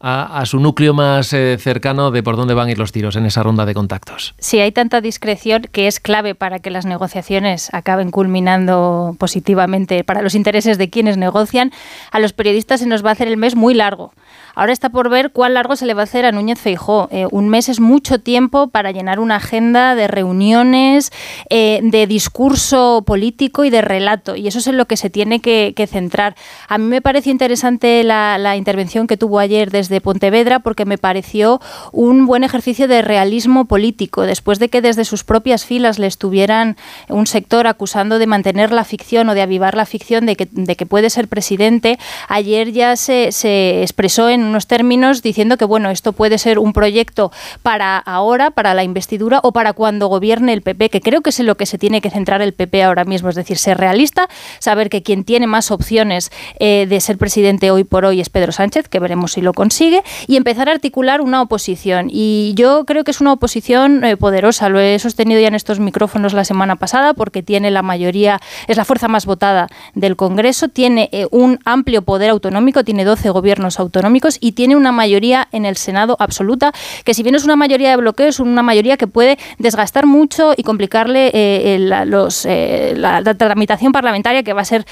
a, su núcleo más eh, cercano de por dónde van a ir los tiros en esa ronda de contactos. Sí, hay tanta discreción que es clave para que las negociaciones acaben culminando positivamente para los intereses de quienes negocian. A los periodistas se nos va a hacer el mes muy largo. Ahora está por ver cuál largo se le va a hacer a Núñez Feijó. Eh, un mes es mucho tiempo para llenar una agenda de reuniones, eh, de discurso político y de relato. Y eso es en lo que se tiene que, centrar. A mí me pareció interesante la, intervención que tuvo ayer desde Pontevedra porque me pareció un buen ejercicio de realismo político. Después de que desde sus propias filas le estuvieran un sector acusando de mantener la ficción o de avivar la ficción de que, de que puede ser presidente, ayer ya se, se expresó en unos términos diciendo que bueno, esto puede ser un proyecto para ahora, para la investidura o para cuando gobierne el PP, que creo que es en lo que se tiene que centrar el PP ahora mismo, es decir, ser realista, saber que quien tiene más opciones eh, de ser presidente hoy por hoy es Pedro Sánchez, que veremos si lo consigue, y empezar a articular una oposición. Y yo creo que es una oposición eh, poderosa, lo he sostenido ya en estos micrófonos la semana pasada, porque tiene la mayoría, es la fuerza más votada del Congreso, tiene eh, un amplio poder autonómico, tiene 12 gobiernos autonómicos y tiene una mayoría en el Senado absoluta, que si bien es una mayoría de bloqueo, es una mayoría que puede desgastar mucho y complicarle eh, la, los, la, tramitación parlamentaria, que va a ser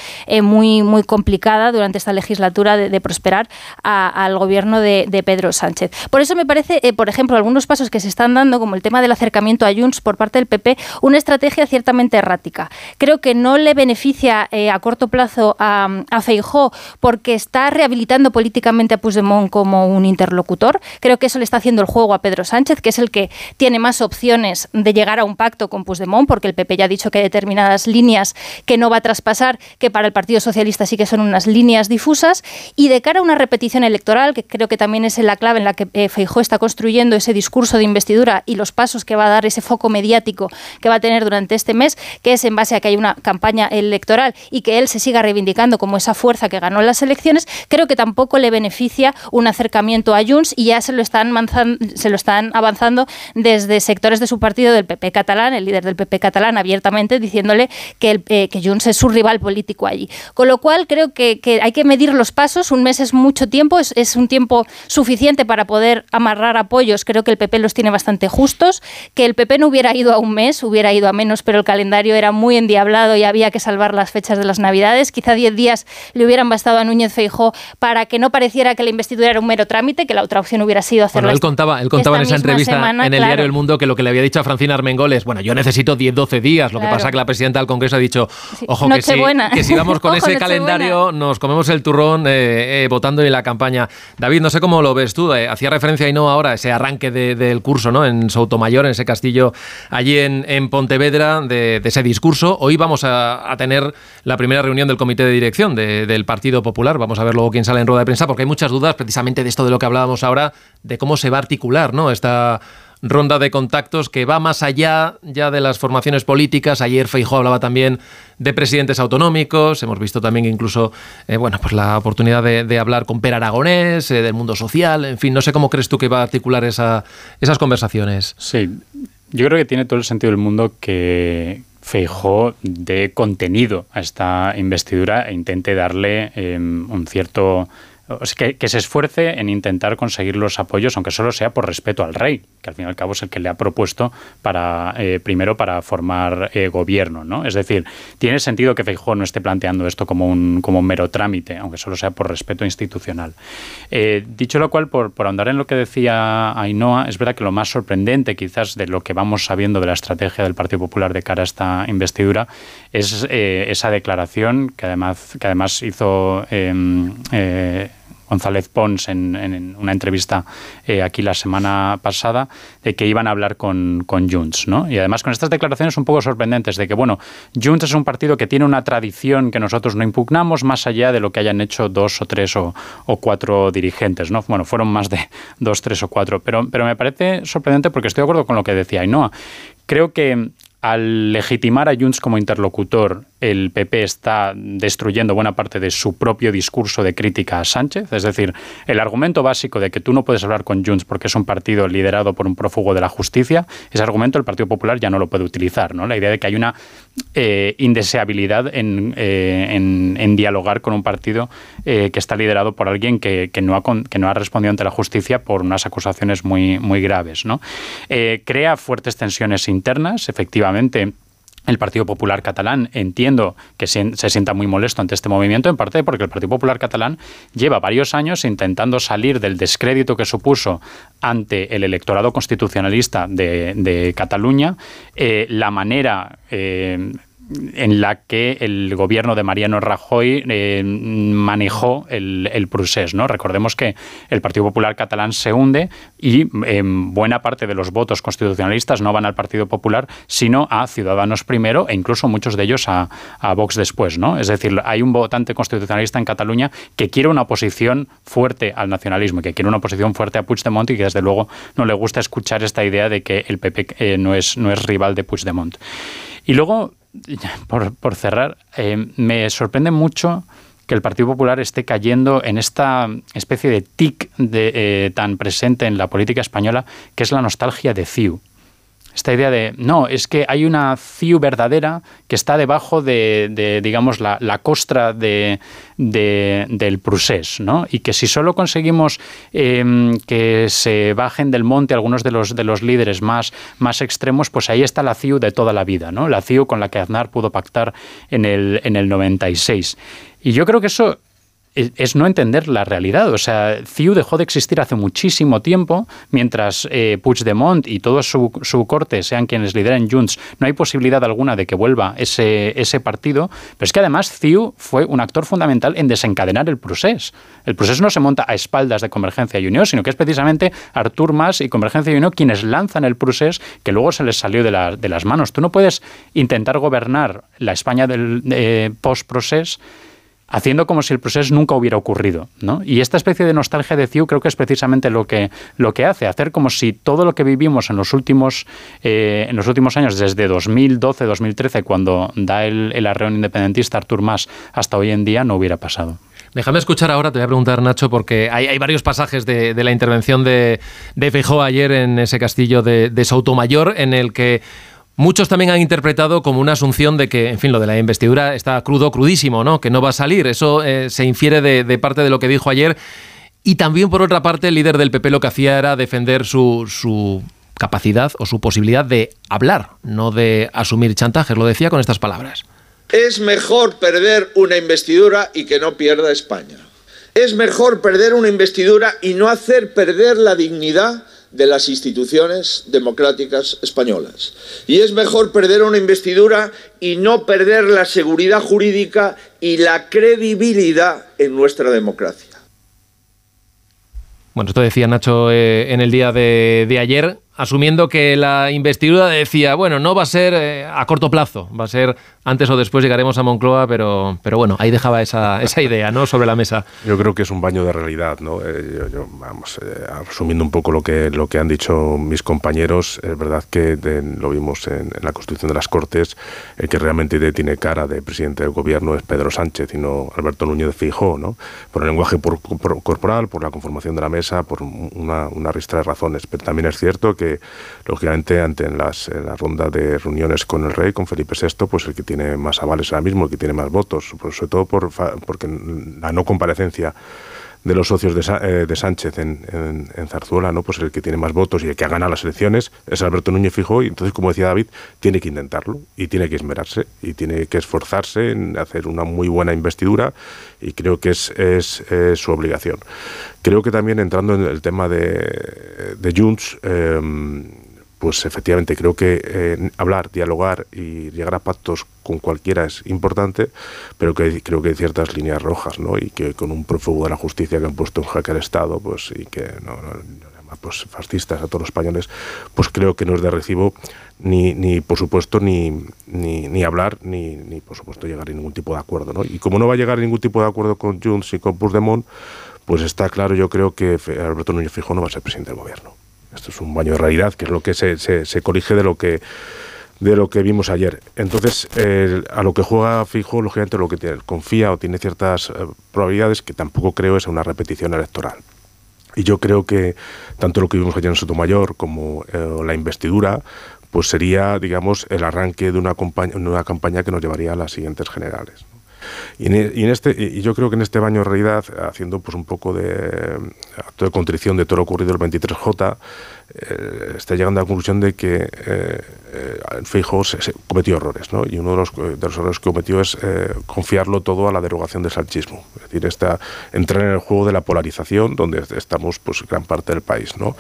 muy, muy complicada durante esta legislatura de, prosperar al gobierno de, Pedro Sánchez. Por eso me parece, por ejemplo, algunos pasos que se están dando, como el tema del acercamiento a Junts por parte del PP, una estrategia ciertamente errática. Creo que no le beneficia a corto plazo a, a Feijó porque está rehabilitando políticamente a Puigdemont como un interlocutor. Creo que eso le está haciendo el juego a Pedro Sánchez, que es el que tiene más opciones de llegar a un pacto con Puigdemont, porque el PP ya ha dicho que hay determinadas líneas que no va a traspasar, que para el Partido Socialista sí que son unas líneas difusas. Y de cara a una repetición electoral, que creo que también es la clave en la que eh, Feijó está construyendo ese discurso de investidura y los pasos que va a dar ese foco mediático que va a tener durante este mes, que es en base a que hay una campaña electoral y que él se siga reivindicando como esa fuerza que ganó las elecciones, creo que tampoco le beneficia un acercamiento a Junts y ya se lo están, se lo están avanzando desde sectores de su partido del PP catalán, el líder del PP catalán abiertamente diciéndole que, el, eh, Junts es su rival político allí. Con lo cual creo que, hay que medir los pasos, un mes es mucho tiempo, es un tiempo suficiente para poder amarrar apoyos, creo que el PP los tiene bastante justos, que el PP no hubiera ido a un mes, hubiera ido a menos, pero el calendario era muy endiablado y había que salvar las fechas de las Navidades, quizá 10 días le hubieran bastado a Núñez Feijó para que no pareciera que la investigación era un mero trámite, que la otra opción hubiera sido hacerlo. Bueno, él contaba, él contaba en esa entrevista en el diario El Mundo que lo que le había dicho a Francina Armengol es, bueno, yo necesito 10, 12 días. Lo que pasa que la presidenta del Congreso ha dicho, ojo, que si, que si, vamos con *laughs* ese calendario nos comemos el turrón eh, eh, votando en la campaña. David, no sé cómo lo ves tú. Eh, hacía referencia y no ahora ese arranque del curso ¿no? en Soutomayor, en ese castillo allí en, Pontevedra, de, ese discurso. Hoy vamos a, tener la primera reunión del comité de dirección del Partido Popular. Vamos a ver luego quién sale en rueda de prensa porque hay muchas dudas precisamente de esto de lo que hablábamos ahora, de cómo se va a articular ¿no? esta ronda de contactos que va más allá ya de las formaciones políticas. Ayer Feijóo hablaba también de presidentes autonómicos. Hemos visto también incluso eh, bueno, pues la oportunidad de, hablar con Per Aragonés, eh, del mundo social. En fin, no sé cómo crees tú que va a articular esa, esas conversaciones. Sí, yo creo que tiene todo el sentido del mundo que, Feijó dé contenido a esta investidura e intente darle em, un cierto que, se esfuerce en intentar conseguir los apoyos, aunque solo sea por respeto al rey, que al fin y al cabo es el que le ha propuesto para eh, primero para formar eh, gobierno, ¿no? Es decir, tiene sentido que Feijóo no esté planteando esto como un, como mero trámite, aunque solo sea por respeto institucional. Eh, dicho lo cual, por, por ahondar en lo que decía Ainhoa, es verdad que lo más sorprendente quizás de lo que vamos sabiendo de la estrategia del Partido Popular de cara a esta investidura es esa declaración que además, que además hizo em, González Pons en, una entrevista eh, aquí la semana pasada, de que iban a hablar con, con Junts. ¿no? Y además con estas declaraciones un poco sorprendentes de que, bueno, Junts es un partido que tiene una tradición que nosotros no impugnamos más allá de lo que hayan hecho dos o tres o, cuatro dirigentes. ¿no? Bueno, fueron más de *laughs* dos, tres o cuatro. Pero, pero me parece sorprendente porque estoy de acuerdo con lo que decía Ainhoa. Creo que al legitimar a Junts como interlocutor el PP está destruyendo buena parte de su propio discurso de crítica a Sánchez. Es decir, el argumento básico de que tú no puedes hablar con Junts porque es un partido liderado por un prófugo de la justicia, ese argumento el Partido Popular ya no lo puede utilizar. ¿no? La idea de que hay una eh, indeseabilidad eh, en, dialogar con un partido eh, que está liderado por alguien que, no ha, que no ha respondido ante la justicia por unas acusaciones muy, muy graves. ¿no? crea fuertes tensiones internas, efectivamente el Partido Popular catalán entiendo que se, sienta muy molesto ante este movimiento, en parte porque el Partido Popular catalán lleva varios años intentando salir del descrédito que supuso ante el electorado constitucionalista de, Cataluña, eh, la manera eh, en la que el gobierno de Mariano Rajoy eh, manejó el, el. ¿no? Recordemos que el Partido Popular catalán se hunde y em, buena parte de los votos constitucionalistas no van al Partido Popular, sino a Ciudadanos primero e incluso muchos de ellos a, a Vox después. ¿no? Es decir, hay un votante constitucionalista en Cataluña que quiere una oposición fuerte al nacionalismo, que quiere una oposición fuerte a Puigdemont y que desde luego no le gusta escuchar esta idea de que el PP eh, no, es, no es rival de Puigdemont. Y luego *laughs* por, cerrar, eh, me sorprende mucho que el Partido Popular esté cayendo en esta especie de tic de, eh, tan presente en la política española, que es la nostalgia de CIU esta idea de, no, es que hay una CIU verdadera que está debajo de, digamos, la, costra de, del Prusés, ¿no? Y que si solo conseguimos em, que se bajen del monte algunos de los, de los líderes más, más extremos, pues ahí está la CIU de toda la vida, ¿no? La CIU con la que Aznar pudo pactar en el, en el 96. Y yo creo que eso es no entender la realidad. O sea, CIU dejó de existir hace muchísimo tiempo, mientras eh, Puigdemont y todo su, corte sean quienes lideren Junts, no hay posibilidad alguna de que vuelva ese, ese partido. Pero es que además CIU fue un actor fundamental en desencadenar el proceso. El proceso no se monta a espaldas de Convergencia y Unión, sino que es precisamente Artur Mas y Convergencia y Unión quienes lanzan el proceso que luego se les salió de, las manos. Tú no puedes intentar gobernar la España del eh, post-proceso haciendo como si el proceso nunca hubiera ocurrido. ¿no? Y esta especie de nostalgia de CIU creo que es precisamente lo que, lo que hace, hacer como si todo lo que vivimos en los últimos, eh, en los últimos años, desde 2012-2013, cuando da el, el arreón independentista Artur Mas, hasta hoy en día, no hubiera pasado. Déjame escuchar ahora, te voy a preguntar, Nacho, porque hay, hay varios pasajes de, la intervención de, de Feijó ayer en ese castillo de, de en el que Muchos también han interpretado como una asunción de que, en fin, lo de la investidura está crudo, crudísimo, ¿no? Que no va a salir. Eso eh, se infiere de, parte de lo que dijo ayer. Y también, por otra parte, el líder del PP lo que hacía era defender su, su capacidad o su posibilidad de hablar, no de asumir chantajes. Lo decía con estas palabras. Es mejor perder una investidura y que no pierda España. Es mejor perder una investidura y no hacer perder la dignidad de las instituciones democráticas españolas. Y es mejor perder una investidura y no perder la seguridad jurídica y la credibilidad en nuestra democracia. Bueno, esto decía Nacho eh, en el día de, de ayer asumiendo que la investidura decía, bueno, no va a ser eh, a corto plazo, va a ser antes o después llegaremos a Moncloa, pero, pero bueno, ahí dejaba esa, esa idea, ¿no?, sobre la mesa. Yo creo que es un baño de realidad, ¿no? Eh, vamos, eh, asumiendo un poco lo que, lo que han dicho mis compañeros, es verdad que lo vimos en, la Constitución de las Cortes, el que realmente tiene cara de presidente del gobierno es Pedro Sánchez y no Alberto Núñez de Fijó, ¿no? Por el lenguaje corporal, por la conformación de la mesa, por una, una ristra de razones, pero también es cierto que lógicamente, ante las, la ronda de reuniones con el rey, con Felipe VI, pues el que tiene más avales ahora mismo, el que tiene más votos, sobre todo por, porque la no comparecencia de los socios de, eh, Sánchez en, Zarzuela, ¿no? pues el que tiene más votos y el que ha ganado las elecciones es Alberto Núñez Fijó y entonces, como decía David, tiene que intentarlo y tiene que esmerarse y tiene que esforzarse en hacer una muy buena investidura y creo que es, es, su obligación. Creo que también entrando en el tema de, de Junts, em, pues efectivamente creo que eh, hablar, dialogar y llegar a pactos con cualquiera es importante, pero que creo que hay ciertas líneas rojas, ¿no? Y que con un prófugo de la justicia que han puesto en jaque al Estado, pues y que no, pues fascistas a todos los españoles, pues creo que no es de recibo ni, ni por supuesto, ni, ni, ni hablar, ni, ni, por supuesto, llegar a ningún tipo de acuerdo. ¿no? Y como no va a llegar a ningún tipo de acuerdo con Junts y con Puigdemont, pues está claro, yo creo que Alberto Núñez Fijo no va a ser presidente del gobierno. Esto es un baño de realidad, que es lo que se, se, corrige de lo que de lo que vimos ayer. Entonces, a lo que juega Fijo, lógicamente, lo que tiene, confía o tiene ciertas eh, probabilidades que tampoco creo es una repetición electoral. Y yo creo que tanto lo que vimos ayer en Sotomayor como eh, la investidura, pues sería, digamos, el arranque de una, una campaña que nos llevaría a las siguientes generales. Y, en, y en, este, y yo creo que en este baño realidad, haciendo pues un poco de acto de contrición de todo lo ocurrido el 23J, eh, está llegando a la conclusión de que eh, eh Feijóo se, cometió errores, ¿no? Y uno de los, de los, errores que cometió es eh, confiarlo todo a la derogación del sanchismo. Es decir, entrar en el juego de la polarización, donde estamos pues gran parte del país, ¿no?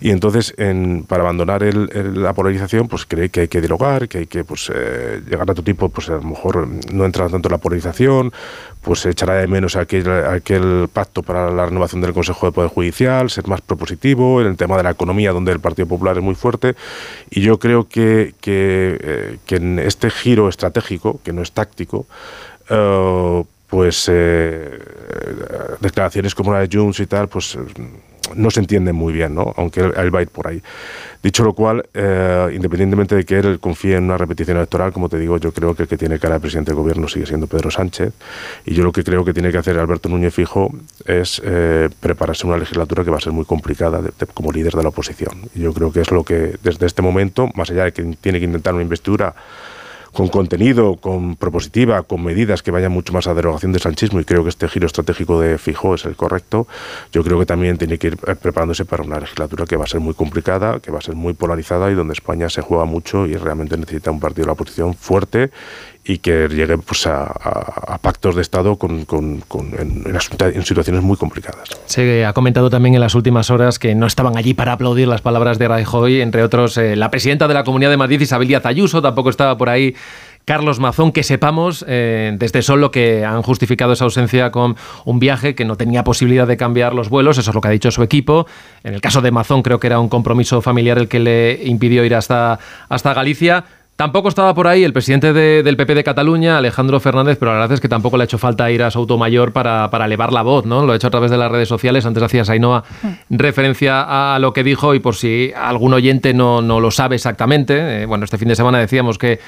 Y entonces, en, para abandonar el, el, la polarización, pues cree que hay que derogar, que hay que pues, eh, llegar a otro tipo, pues a lo mejor no entrar tanto en la polarización, pues echará de menos aquel, aquel pacto para la renovación del Consejo de Poder Judicial, ser más propositivo, en el tema de la economía, donde el Partido Popular es muy fuerte, y yo creo que, que, eh, en este giro estratégico, que no es táctico, uh, pues eh, declaraciones como la de Junts y tal, pues no se entienden muy bien, ¿no? aunque él, va a ir por ahí. Dicho lo cual, eh, independientemente de que él confíe en una repetición electoral, como te digo, yo creo que el que tiene cara de presidente del gobierno sigue siendo Pedro Sánchez. Y yo lo que creo que tiene que hacer Alberto Núñez Fijo es eh, prepararse una legislatura que va a ser muy complicada como líder de la oposición. Y yo creo que es lo que desde este momento, más allá de que tiene que intentar una investidura con contenido, con propositiva, con medidas que vayan mucho más a derogación del sanchismo y creo que este giro estratégico de Fijo es el correcto, yo creo que también tiene que ir preparándose para una legislatura que va a ser muy complicada, que va a ser muy polarizada y donde España se juega mucho y realmente necesita un partido de la oposición fuerte y que llegue pues, a, pactos de Estado con, en, situaciones muy complicadas. Se ha comentado también en las últimas horas que no estaban allí para aplaudir las palabras de Rajoy, entre otros eh, la presidenta de la Comunidad de Madrid, Isabel Díaz Ayuso, tampoco estaba por ahí Carlos Mazón, que sepamos eh, desde solo que han justificado esa ausencia con un viaje que no tenía posibilidad de cambiar los vuelos, eso es lo que ha dicho su equipo. En el caso de Mazón creo que era un compromiso familiar el que le impidió ir hasta, hasta Galicia. Tampoco estaba por ahí el presidente de, del PP de Cataluña, Alejandro Fernández, pero la verdad es que tampoco le ha hecho falta ir a Mayor para, para elevar la voz, ¿no? Lo ha hecho a través de las redes sociales. Antes hacía Sainoa mm. referencia a lo que dijo y por si algún oyente no, no lo sabe exactamente. Eh, bueno, este fin de semana decíamos que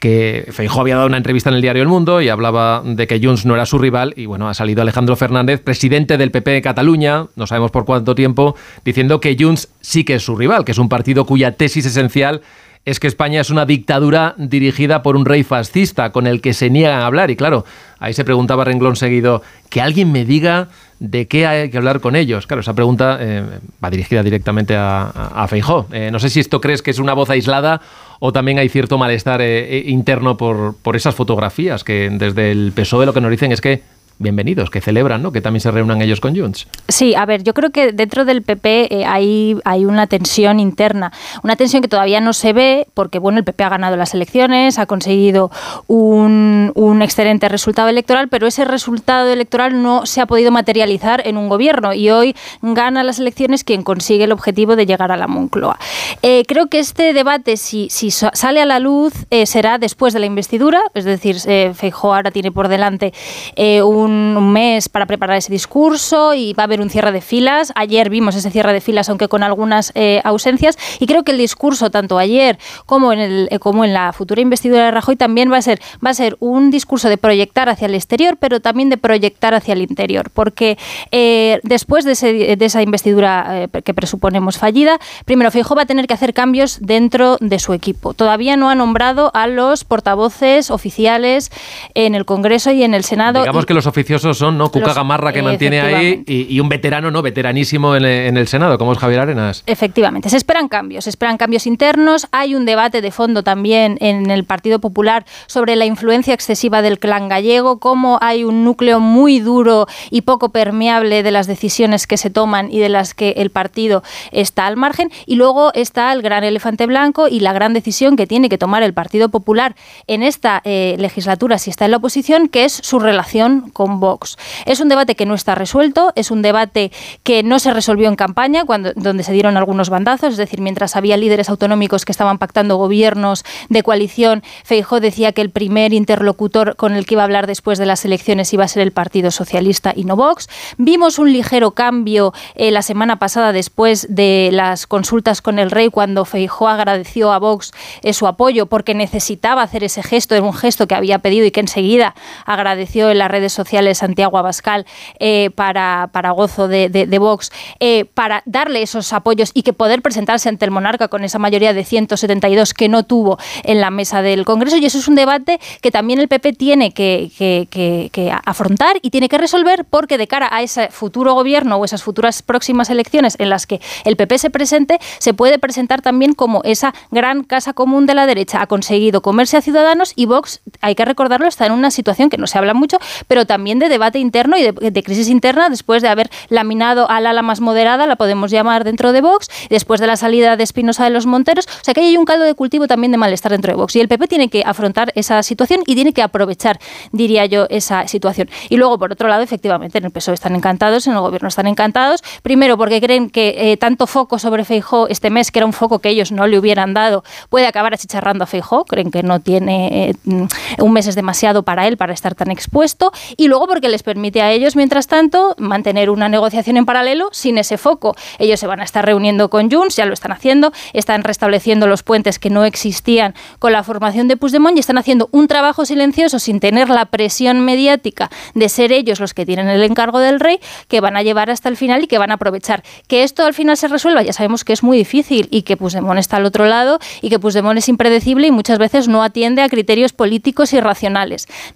que Feijóo había dado una entrevista en el diario El Mundo y hablaba de que Junts no era su rival y bueno, ha salido Alejandro Fernández, presidente del PP de Cataluña, no sabemos por cuánto tiempo, diciendo que Junts sí que es su rival, que es un partido cuya tesis esencial es que España es una dictadura dirigida por un rey fascista con el que se niegan a hablar. Y claro, ahí se preguntaba renglón seguido, que alguien me diga de qué hay que hablar con ellos. Claro, esa pregunta eh, va dirigida directamente a, a, Feijó. Eh, no sé si esto crees que es una voz aislada o también hay cierto malestar eh, interno por, por esas fotografías que desde el PSOE lo que nos dicen es que bienvenidos, que celebran, ¿no? Que también se reúnan ellos con Junts. Sí, a ver, yo creo que dentro del PP eh, hay, hay una tensión interna, una tensión que todavía no se ve porque, bueno, el PP ha ganado las elecciones, ha conseguido un, un excelente resultado electoral, pero ese resultado electoral no se ha podido materializar en un gobierno y hoy gana las elecciones quien consigue el objetivo de llegar a la Moncloa. Eh, creo que este debate, si, si sale a la luz, eh, será después de la investidura, es decir, eh, Feijóo ahora tiene por delante eh, un un, mes para preparar ese discurso y va a haber un cierre de filas. Ayer vimos ese cierre de filas, aunque con algunas eh, ausencias, y creo que el discurso, tanto ayer como en, el, eh, como en la futura investidura de Rajoy, también va a, ser, va a ser un discurso de proyectar hacia el exterior, pero también de proyectar hacia el interior, porque eh, después de, ese, de, esa investidura eh, que presuponemos fallida, primero Feijóo va a tener que hacer cambios dentro de su equipo. Todavía no ha nombrado a los portavoces oficiales en el Congreso y en el Senado. Digamos y, que los oficiales oficiosos son, ¿no? Cuca Los- Gamarra que mantiene ahí y, y un veterano, ¿no? Veteranísimo en, en el Senado, como es Javier Arenas. Efectivamente, se esperan cambios, se esperan cambios internos. Hay un debate de fondo también en el Partido Popular sobre la influencia excesiva del clan gallego, cómo hay un núcleo muy duro y poco permeable de las decisiones que se toman y de las que el partido está al margen. Y luego está el gran elefante blanco y la gran decisión que tiene que tomar el Partido Popular en esta eh, legislatura, si está en la oposición, que es su relación con Vox. Es un debate que no está resuelto, es un debate que no se resolvió en campaña, cuando, donde se dieron algunos bandazos, es decir, mientras había líderes autonómicos que estaban pactando gobiernos de coalición, Feijó decía que el primer interlocutor con el que iba a hablar después de las elecciones iba a ser el Partido Socialista y no Vox. Vimos un ligero cambio eh, la semana pasada después de las consultas con el rey, cuando Feijó agradeció a Vox eh, su apoyo porque necesitaba hacer ese gesto, era un gesto que había pedido y que enseguida agradeció en las redes sociales Santiago Abascal eh, para, para gozo de, de- de Vox, eh, para darle esos apoyos y que poder presentarse ante el monarca con esa mayoría de 172 que no tuvo en la mesa del Congreso. Y eso es un debate que también el PP tiene que, que- que- que afrontar y tiene que resolver porque de cara a ese futuro gobierno o esas futuras próximas elecciones en las que el PP se presente, se puede presentar también como esa gran casa común de la derecha. Ha conseguido comerse a Ciudadanos y Vox, hay que recordarlo, está en una situación que no se habla mucho, pero también de debate interno y de, de crisis interna después de haber laminado al ala más moderada, la podemos llamar dentro de Vox, después de la salida de Espinosa de los Monteros. O sea que hay un caldo de cultivo también de malestar dentro de Vox. Y el PP tiene que afrontar esa situación y tiene que aprovechar, diría yo, esa situación. Y luego, por otro lado, efectivamente, en el PSOE están encantados, en el gobierno están encantados. Primero, porque creen que eh, tanto foco sobre Feijó este mes, que era un foco que ellos no le hubieran dado, puede acabar achicharrando a Feijó. Creen que no tiene eh, un mes es demasiado para él para estar tan expuesto. Y luego, porque les permite a ellos, mientras tanto, mantener una negociación en paralelo sin ese foco. Ellos se van a estar reuniendo con Junts, ya lo están haciendo, están restableciendo los puentes que no existían con la formación de Puigdemont y están haciendo un trabajo silencioso sin tener la presión mediática de ser ellos los que tienen el encargo del rey, que van a llevar hasta el final y que van a aprovechar. Que esto al final se resuelva, ya sabemos que es muy difícil y que Puigdemont está al otro lado y que Puigdemont es impredecible y muchas veces no atiende a criterios políticos y.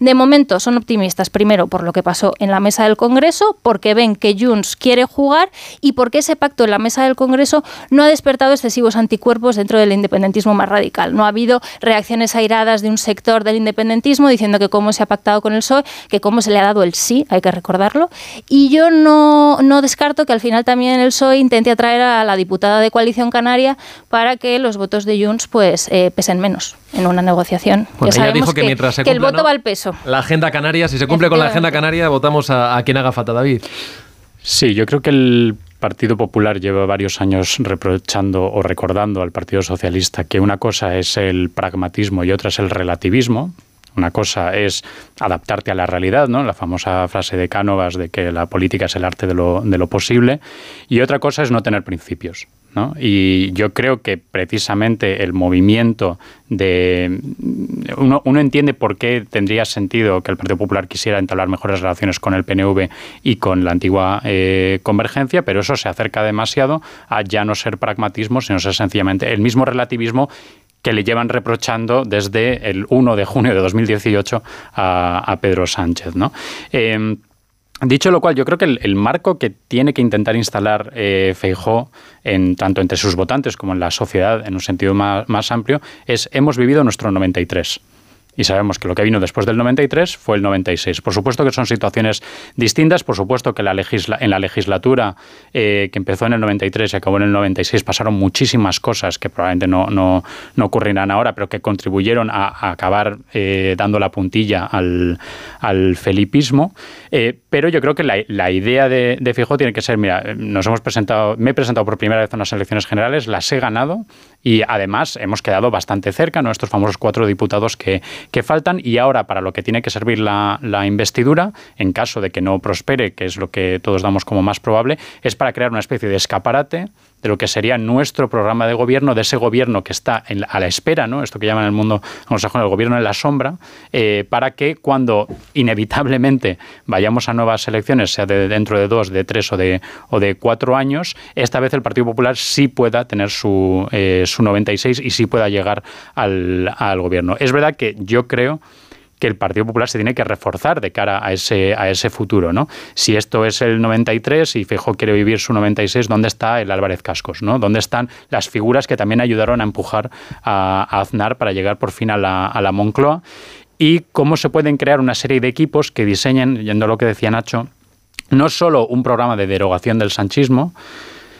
De momento son optimistas, primero por lo que pasó en la mesa del Congreso, porque ven que Junts quiere jugar y porque ese pacto en la mesa del Congreso no ha despertado excesivos anticuerpos dentro del independentismo más radical. No ha habido reacciones airadas de un sector del independentismo diciendo que cómo se ha pactado con el PSOE, que cómo se le ha dado el sí, hay que recordarlo. Y yo no, no descarto que al final también el PSOE intente atraer a la diputada de Coalición Canaria para que los votos de Junts pues eh, pesen menos en una negociación. Bueno, ya ella dijo que mientras se que el voto ¿no? va al peso. La agenda canaria, si se cumple con la agenda canaria, votamos a, a quien haga falta, David. Sí, yo creo que el Partido Popular lleva varios años reprochando o recordando al Partido Socialista que una cosa es el pragmatismo y otra es el relativismo. Una cosa es adaptarte a la realidad, ¿no? La famosa frase de Cánovas de que la política es el arte de lo, de lo posible. Y otra cosa es no tener principios. Y yo creo que precisamente el movimiento de... Uno, uno entiende por qué tendría sentido que el Partido Popular quisiera entablar mejores relaciones con el PNV y con la antigua eh, convergencia, pero eso se acerca demasiado a ya no ser pragmatismo, sino ser sencillamente el mismo relativismo que le llevan reprochando desde el 1 de junio de 2018 a, a Pedro Sánchez. ¿no? Eh, Dicho lo cual, yo creo que el, marco que tiene que intentar instalar eh, Feijó, en, tanto entre sus votantes como en la sociedad, en un sentido más, más amplio, es hemos vivido nuestro 93 y sabemos que lo que vino después del 93 fue el 96. Por supuesto que son situaciones distintas, por supuesto que la legisla en la legislatura eh, que empezó en el 93 y acabó en el 96 pasaron muchísimas cosas que probablemente no, no, no ocurrirán ahora, pero que contribuyeron a, acabar eh, dando la puntilla al, al felipismo. Eh, pero yo creo que la, la idea de, de, Fijo tiene que ser, mira, nos hemos presentado, me he presentado por primera vez en las elecciones generales, las he ganado y además hemos quedado bastante cerca, nuestros famosos cuatro diputados que, que faltan. Y ahora para lo que tiene que servir la, la, investidura, en caso de que no prospere, que es lo que todos damos como más probable, es para crear una especie de escaparate de lo que sería nuestro programa de gobierno, de ese gobierno que está a la espera, ¿no? esto que llaman en el mundo anglosajón el gobierno en la sombra, eh, para que cuando inevitablemente vayamos a nuevas elecciones, sea de dentro de dos, de tres o de, o de cuatro años, esta vez el Partido Popular sí pueda tener su, eh, su 96 y sí pueda llegar al, al gobierno. Es verdad que yo creo que el Partido Popular se tiene que reforzar de cara a ese, a ese futuro. ¿no? Si esto es el 93 y Feijóo quiere vivir su 96, ¿dónde está el Álvarez Cascos? ¿no? ¿Dónde están las figuras que también ayudaron a empujar a, Aznar para llegar por fin a la, a la Moncloa? Y cómo se pueden crear una serie de equipos que diseñen, yendo a lo que decía Nacho, no solo un programa de derogación del sanchismo,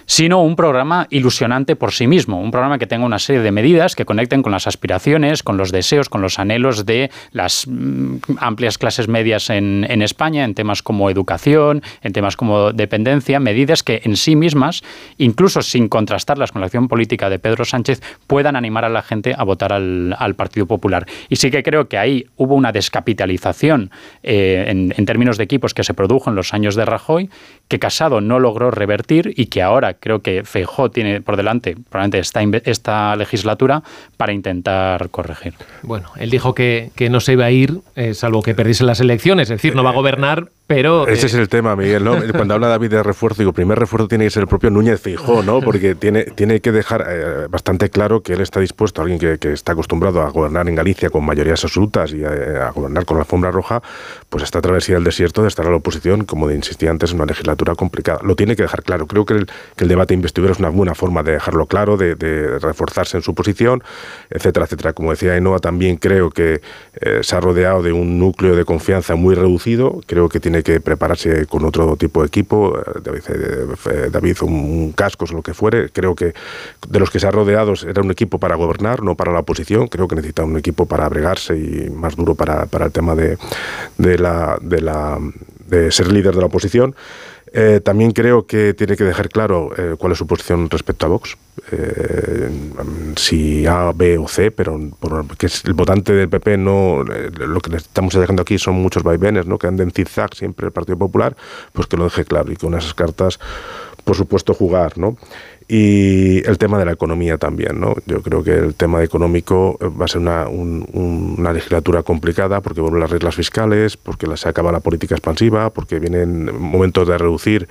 sino un programa ilusionante por sí mismo, un programa que tenga una serie de medidas que conecten con las aspiraciones, con los deseos, con los anhelos de las mm, amplias clases medias en, España, en temas como educación, en temas como dependencia, medidas que en sí mismas, incluso sin contrastarlas con la acción política de Pedro Sánchez, puedan animar a la gente a votar al, Partido Popular. Y sí que creo que ahí hubo una descapitalización eh, en, en términos de equipos que se produjo en los años de Rajoy, que Casado no logró revertir y que ahora creo que Feijó tiene por delante probablemente esta, esta legislatura para intentar corregir. Bueno, él dijo que, que no se iba a ir, eh, salvo que perdiese las elecciones, es decir, no va a gobernar, pero... Ese es eh, el tema, Miguel, ¿no? *laughs* Cuando habla David de refuerzo, digo, primer refuerzo tiene que ser el propio Núñez Feijó, ¿no? *laughs* Porque tiene, tiene que dejar eh, bastante claro que él está dispuesto, alguien que, que, está acostumbrado a gobernar en Galicia con mayorías absolutas y a, gobernar con la alfombra roja, pues esta travesía del desierto de estar a la oposición, como insistía antes, en una legislatura complicada. Lo tiene que dejar claro. Creo que el, que el debate investidura es una buena forma de dejarlo claro, de, reforzarse en su posición, etcétera, etcétera. Como decía Ainhoa, también creo que eh, se ha rodeado de un núcleo de confianza muy reducido. Creo que tiene que prepararse con otro tipo de equipo, eh, David, David un, casco o lo que fuere. Creo que de los que se ha rodeado era un equipo para gobernar, no para la oposición. Creo que necesita un equipo para abregarse y más duro para, para el tema de, de la, de la de ser líder de la oposición. Eh, también creo que tiene que dejar claro eh, cuál es su posición respecto a Vox. Eh, si A, B o C, pero porque el votante del PP no. lo que estamos dejando aquí son muchos vaivenes, ¿no? que anden en zigzag siempre el Partido Popular, pues que lo deje claro y con esas cartas, por supuesto, jugar. ¿no? Y el tema de la economía también, ¿no? Yo creo que el tema económico va a ser una, una legislatura complicada porque vuelven las reglas fiscales, porque se acaba la política expansiva, porque vienen momentos de reducir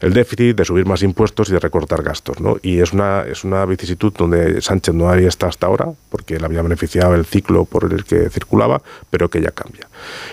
el déficit, de subir más impuestos y de recortar gastos. ¿no? Y es una, es una vicisitud donde Sánchez no había estado hasta ahora, porque le había beneficiado el ciclo por el que circulaba, pero que ya cambia.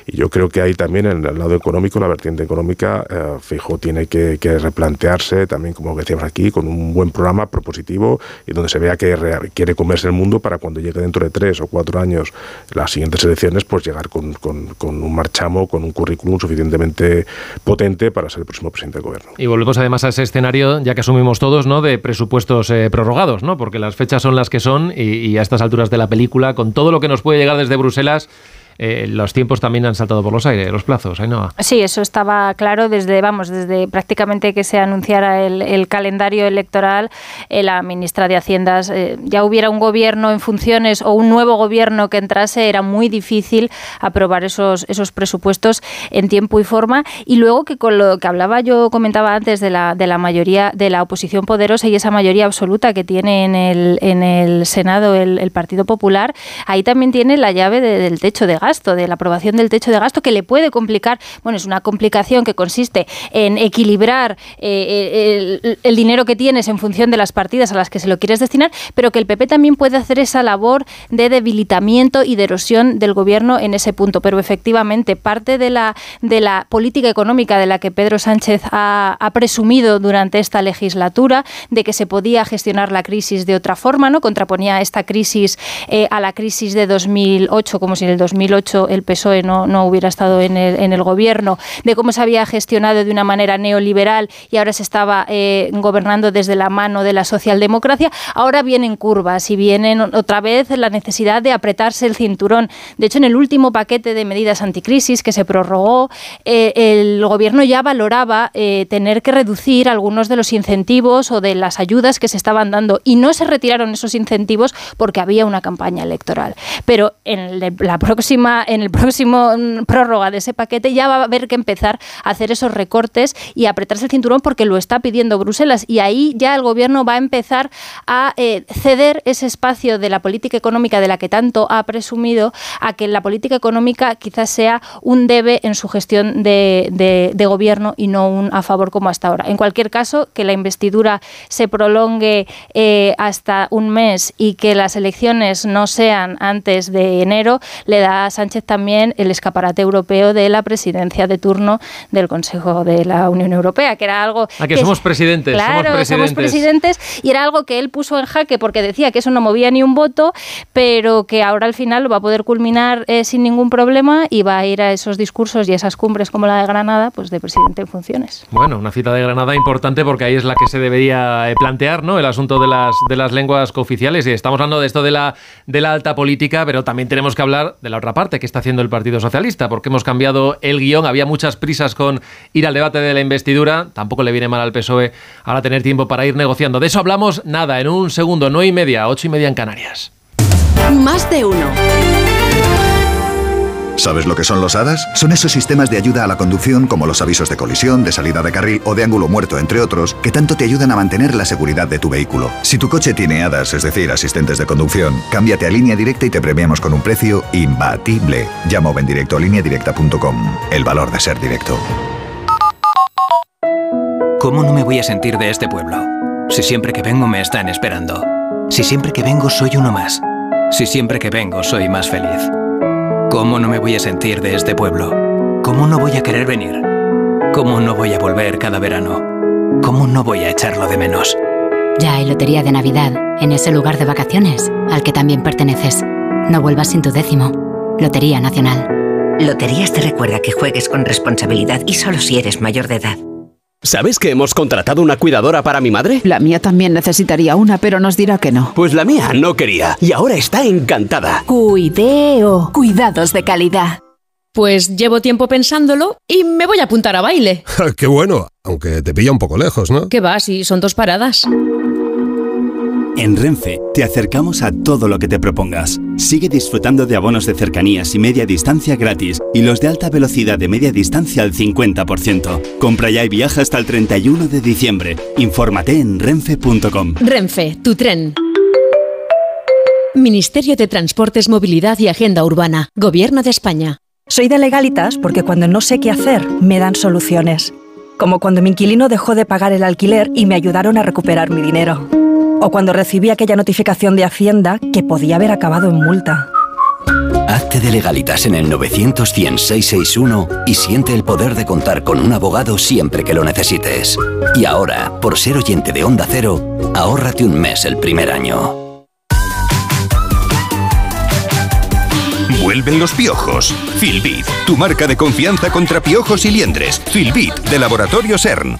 Y yo creo que ahí también en el lado económico, la vertiente económica, eh, fijo, tiene que, replantearse también, como decíamos aquí, con un buen programa propositivo y donde se vea que quiere comerse el mundo para cuando llegue dentro de tres o cuatro años las siguientes elecciones, pues llegar con, con, con un marchamo, con un currículum suficientemente potente para ser el próximo presidente del gobierno volvemos además a ese escenario, ya que asumimos todos, ¿no? De presupuestos eh, prorrogados, ¿no? Porque las fechas son las que son y, a estas alturas de la película, con todo lo que nos puede llegar desde Bruselas, eh, los tiempos también han saltado por los aires, los plazos, no Sí, eso estaba claro desde, vamos, desde prácticamente que se anunciara el, calendario electoral, eh, la ministra de Haciendas, eh, ya hubiera un gobierno en funciones o un nuevo gobierno que entrase, era muy difícil aprobar esos, esos presupuestos en tiempo y forma. Y luego que con lo que hablaba yo, comentaba antes de la, de la mayoría, de la oposición poderosa y esa mayoría absoluta que tiene en el, en el Senado el, Partido Popular, ahí también tiene la llave del techo de gasto, de la aprobación del techo de gasto, que le puede complicar, bueno, es una complicación que consiste en equilibrar eh, el, dinero que tienes en función de las partidas a las que se lo quieres destinar, pero que el PP también puede hacer esa labor de debilitamiento y de erosión del gobierno en ese punto. Pero efectivamente, parte de la, de la política económica de la que Pedro Sánchez ha, ha presumido durante esta legislatura, de que se podía gestionar la crisis de otra forma, ¿no? Contraponía esta crisis eh, a la crisis de 2008, como si en el 2008 el PSOE no, no hubiera estado en el, en el, gobierno, de cómo se había gestionado de una manera neoliberal y ahora se estaba eh, gobernando desde la mano de la socialdemocracia, ahora vienen curvas y vienen otra vez la necesidad de apretarse el cinturón. De hecho, en el último paquete de medidas anticrisis que se prorrogó, eh, el gobierno ya valoraba eh, tener que reducir algunos de los incentivos o de las ayudas que se estaban dando y no se retiraron esos incentivos porque había una campaña electoral. Pero en la próxima en el próximo mm, prórroga de ese paquete ya va a haber que empezar a hacer esos recortes y apretarse el cinturón porque lo está pidiendo Bruselas y ahí ya el gobierno va a empezar a eh, ceder ese espacio de la política económica de la que tanto ha presumido a que la política económica quizás sea un debe en su gestión de, gobierno y no un a favor como hasta ahora. En cualquier caso, que la investidura se prolongue eh, hasta un mes y que las elecciones no sean antes de enero le da Sánchez también el escaparate europeo de la presidencia de turno del Consejo de la Unión Europea, que era algo... A que, somos presidentes. Claro, somos presidentes. y era algo que él puso en jaque porque decía que eso no movía ni un voto, pero que ahora al final lo va a poder culminar eh, sin ningún problema y va a ir a esos discursos y esas cumbres como la de Granada, pues de presidente en funciones. Bueno, una cita de Granada importante porque ahí es la que se debería eh, plantear, ¿no? El asunto de las, de las lenguas cooficiales. Y estamos hablando de esto de la, de la alta política, pero también tenemos que hablar de la otra parte que está haciendo el Partido Socialista, porque hemos cambiado el guion. Había muchas prisas con ir al debate de la investidura. Tampoco le viene mal al PSOE ahora tener tiempo para ir negociando. De eso hablamos nada, en un segundo, nueve y media, ocho y media en Canarias. Más de uno. ¿Sabes lo que son los HADAS? Son esos sistemas de ayuda a la conducción como los avisos de colisión, de salida de carril o de ángulo muerto, entre otros, que tanto te ayudan a mantener la seguridad de tu vehículo. Si tu coche tiene HADAS, es decir, asistentes de conducción, cámbiate a línea directa y te premiamos con un precio imbatible. Llama o ven directo a lineadirecta.com. El valor de ser directo. ¿Cómo no me voy a sentir de este pueblo? Si siempre que vengo me están esperando. Si siempre que vengo soy uno más. Si siempre que vengo soy más feliz. ¿Cómo no me voy a sentir de este pueblo? ¿Cómo no voy a querer venir? ¿Cómo no voy a volver cada verano? ¿Cómo no voy a echarlo de menos? Ya hay lotería de Navidad en ese lugar de vacaciones al que también perteneces. No vuelvas sin tu décimo. Lotería Nacional. Loterías te recuerda que juegues con responsabilidad y solo si eres mayor de edad. ¿Sabes que hemos contratado una cuidadora para mi madre? La mía también necesitaría una, pero nos dirá que no. Pues la mía no quería y ahora está encantada. Cuideo. Cuidados de calidad. Pues llevo tiempo pensándolo y me voy a apuntar a baile. *laughs* Qué bueno, aunque te pilla un poco lejos, ¿no? ¿Qué va? Si son dos paradas. En Renfe te acercamos a todo lo que te propongas. Sigue disfrutando de abonos de cercanías y media distancia gratis y los de alta velocidad de media distancia al 50%. Compra ya y viaja hasta el 31 de diciembre. Infórmate en renfe.com. Renfe, tu tren. Ministerio de Transportes, Movilidad y Agenda Urbana. Gobierno de España. Soy de legalitas porque cuando no sé qué hacer, me dan soluciones. Como cuando mi inquilino dejó de pagar el alquiler y me ayudaron a recuperar mi dinero o cuando recibí aquella notificación de Hacienda que podía haber acabado en multa. Hazte de legalitas en el 900 y siente el poder de contar con un abogado siempre que lo necesites. Y ahora, por ser oyente de Onda Cero, ahórrate un mes el primer año. Vuelven los piojos. Filbit, tu marca de confianza contra piojos y liendres. Filbit, de Laboratorio CERN.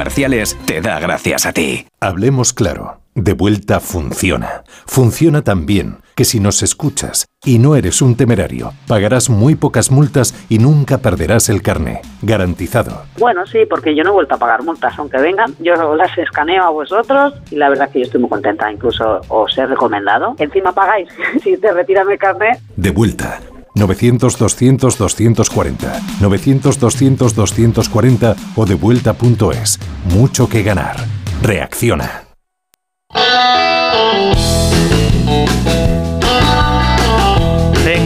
comerciales te da gracias a ti. Hablemos claro. De vuelta funciona. Funciona tan bien que si nos escuchas y no eres un temerario, pagarás muy pocas multas y nunca perderás el carné. Garantizado. Bueno, sí, porque yo no he vuelto a pagar multas, aunque vengan. Yo las escaneo a vosotros y la verdad es que yo estoy muy contenta. Incluso os he recomendado. Encima pagáis *laughs* si te retiran el carné. De vuelta 900-200-240, 900-200-240 o devuelta.es. Mucho que ganar. Reacciona.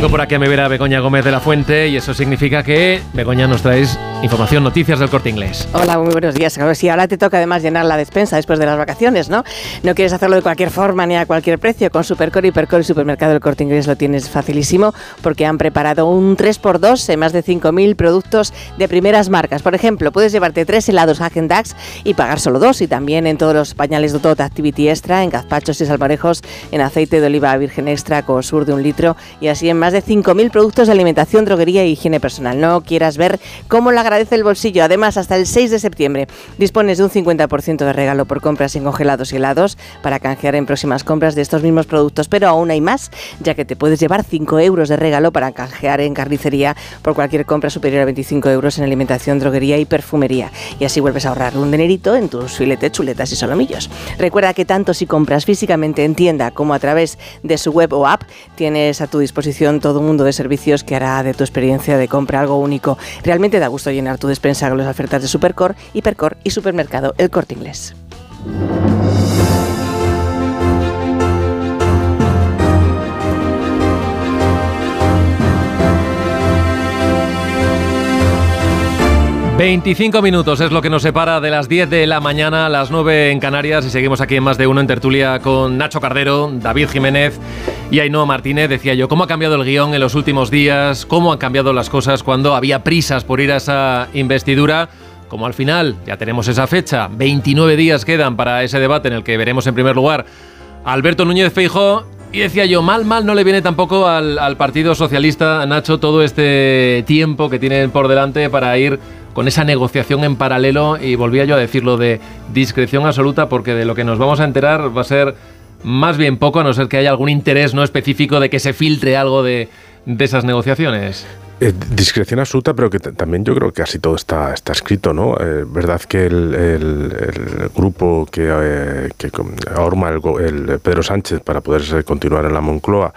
Por aquí a mi vera Begoña Gómez de la Fuente y eso significa que, Begoña, nos traes información, noticias del corte inglés. Hola, muy buenos días. A ver si ahora te toca además llenar la despensa después de las vacaciones, ¿no? No quieres hacerlo de cualquier forma ni a cualquier precio. Con Supercore, Hipercore y Supermercado del Corte Inglés lo tienes facilísimo porque han preparado un 3x2 en más de 5.000 productos de primeras marcas. Por ejemplo, puedes llevarte tres helados Hagen Dazs y pagar solo dos. Y también en todos los pañales de Tot Activity Extra, en gazpachos y salvarejos, en aceite de oliva virgen extra, Cosur de un litro y así en más 5.000 productos de alimentación, droguería e higiene personal. No quieras ver cómo le agradece el bolsillo. Además, hasta el 6 de septiembre dispones de un 50% de regalo por compras en congelados y helados para canjear en próximas compras de estos mismos productos. Pero aún hay más, ya que te puedes llevar 5 euros de regalo para canjear en carnicería por cualquier compra superior a 25 euros en alimentación, droguería y perfumería. Y así vuelves a ahorrar un dinerito en tus filetes, chuletas y solomillos. Recuerda que tanto si compras físicamente en tienda como a través de su web o app, tienes a tu disposición todo un mundo de servicios que hará de tu experiencia de compra algo único. Realmente da gusto llenar tu despensa con las ofertas de Supercor, Hipercor y Supermercado El Corte Inglés. 25 minutos es lo que nos separa de las 10 de la mañana a las 9 en Canarias y seguimos aquí en más de uno en tertulia con Nacho Cardero, David Jiménez y Ainhoa Martínez. Decía yo, ¿cómo ha cambiado el guion en los últimos días? ¿Cómo han cambiado las cosas cuando había prisas por ir a esa investidura? Como al final ya tenemos esa fecha, 29 días quedan para ese debate en el que veremos en primer lugar a Alberto Núñez Feijóo y decía yo, mal, mal no le viene tampoco al, al, Partido Socialista, Nacho, todo este tiempo que tienen por delante para ir con esa negociación en paralelo y volvía yo a decirlo de discreción absoluta porque de lo que nos vamos a enterar va a ser más bien poco a no ser que haya algún interés no específico de que se filtre algo de, de esas negociaciones. Eh, discreción absoluta, pero que también yo creo que casi todo está, está escrito, ¿no? Eh, verdad que el, grupo que, eh, ahorma el, Pedro Sánchez para poder continuar en la Moncloa,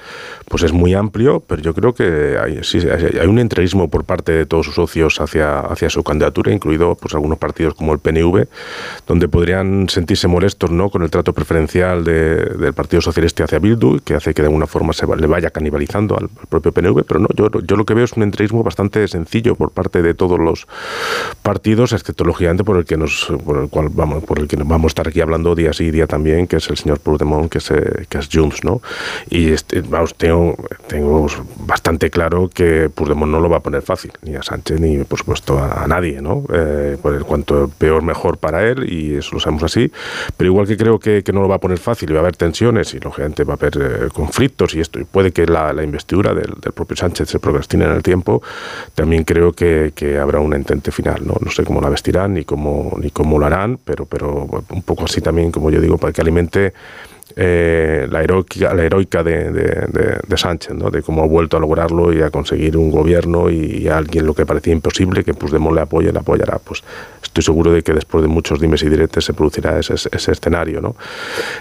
pues es muy amplio, pero yo creo que hay, sí, hay un entreguismo por parte de todos sus socios hacia, hacia su candidatura, incluido pues algunos partidos como el PNV, donde podrían sentirse molestos, ¿no? Con el trato preferencial de, del Partido Socialista hacia Bildu, que hace que de alguna forma se le vaya canibalizando al, al propio PNV, pero no, yo, yo lo que veo es un entrismo bastante sencillo por parte de todos los partidos, excepto lógicamente por el que nos, por el cual vamos, por el que vamos a estar aquí hablando día sí día también, que es el señor Puigdemont, que es, eh, que es Junts, ¿no? Y este, vamos, tengo, tengo bastante claro que Puigdemont no lo va a poner fácil, ni a Sánchez ni por supuesto a, a nadie, ¿no? Eh, por cuanto peor mejor para él y eso lo sabemos así, pero igual que creo que, que no lo va a poner fácil y va a haber tensiones y lógicamente va a haber eh, conflictos y esto y puede que la, la investidura del, del propio Sánchez se procrastine en el tiempo tiempo, también creo que, que, habrá un entente final. ¿no? no sé cómo la vestirán ni cómo, ni cómo lo harán, pero, pero un poco así también, como yo digo, para que alimente eh, la heroica, la heroica de, de, de, Sánchez, ¿no? de cómo ha vuelto a lograrlo y a conseguir un gobierno y, y a alguien lo que parecía imposible, que Puigdemont le apoye, le apoyará. Pues estoy seguro de que después de muchos dimes y diretes se producirá ese, ese escenario. ¿no?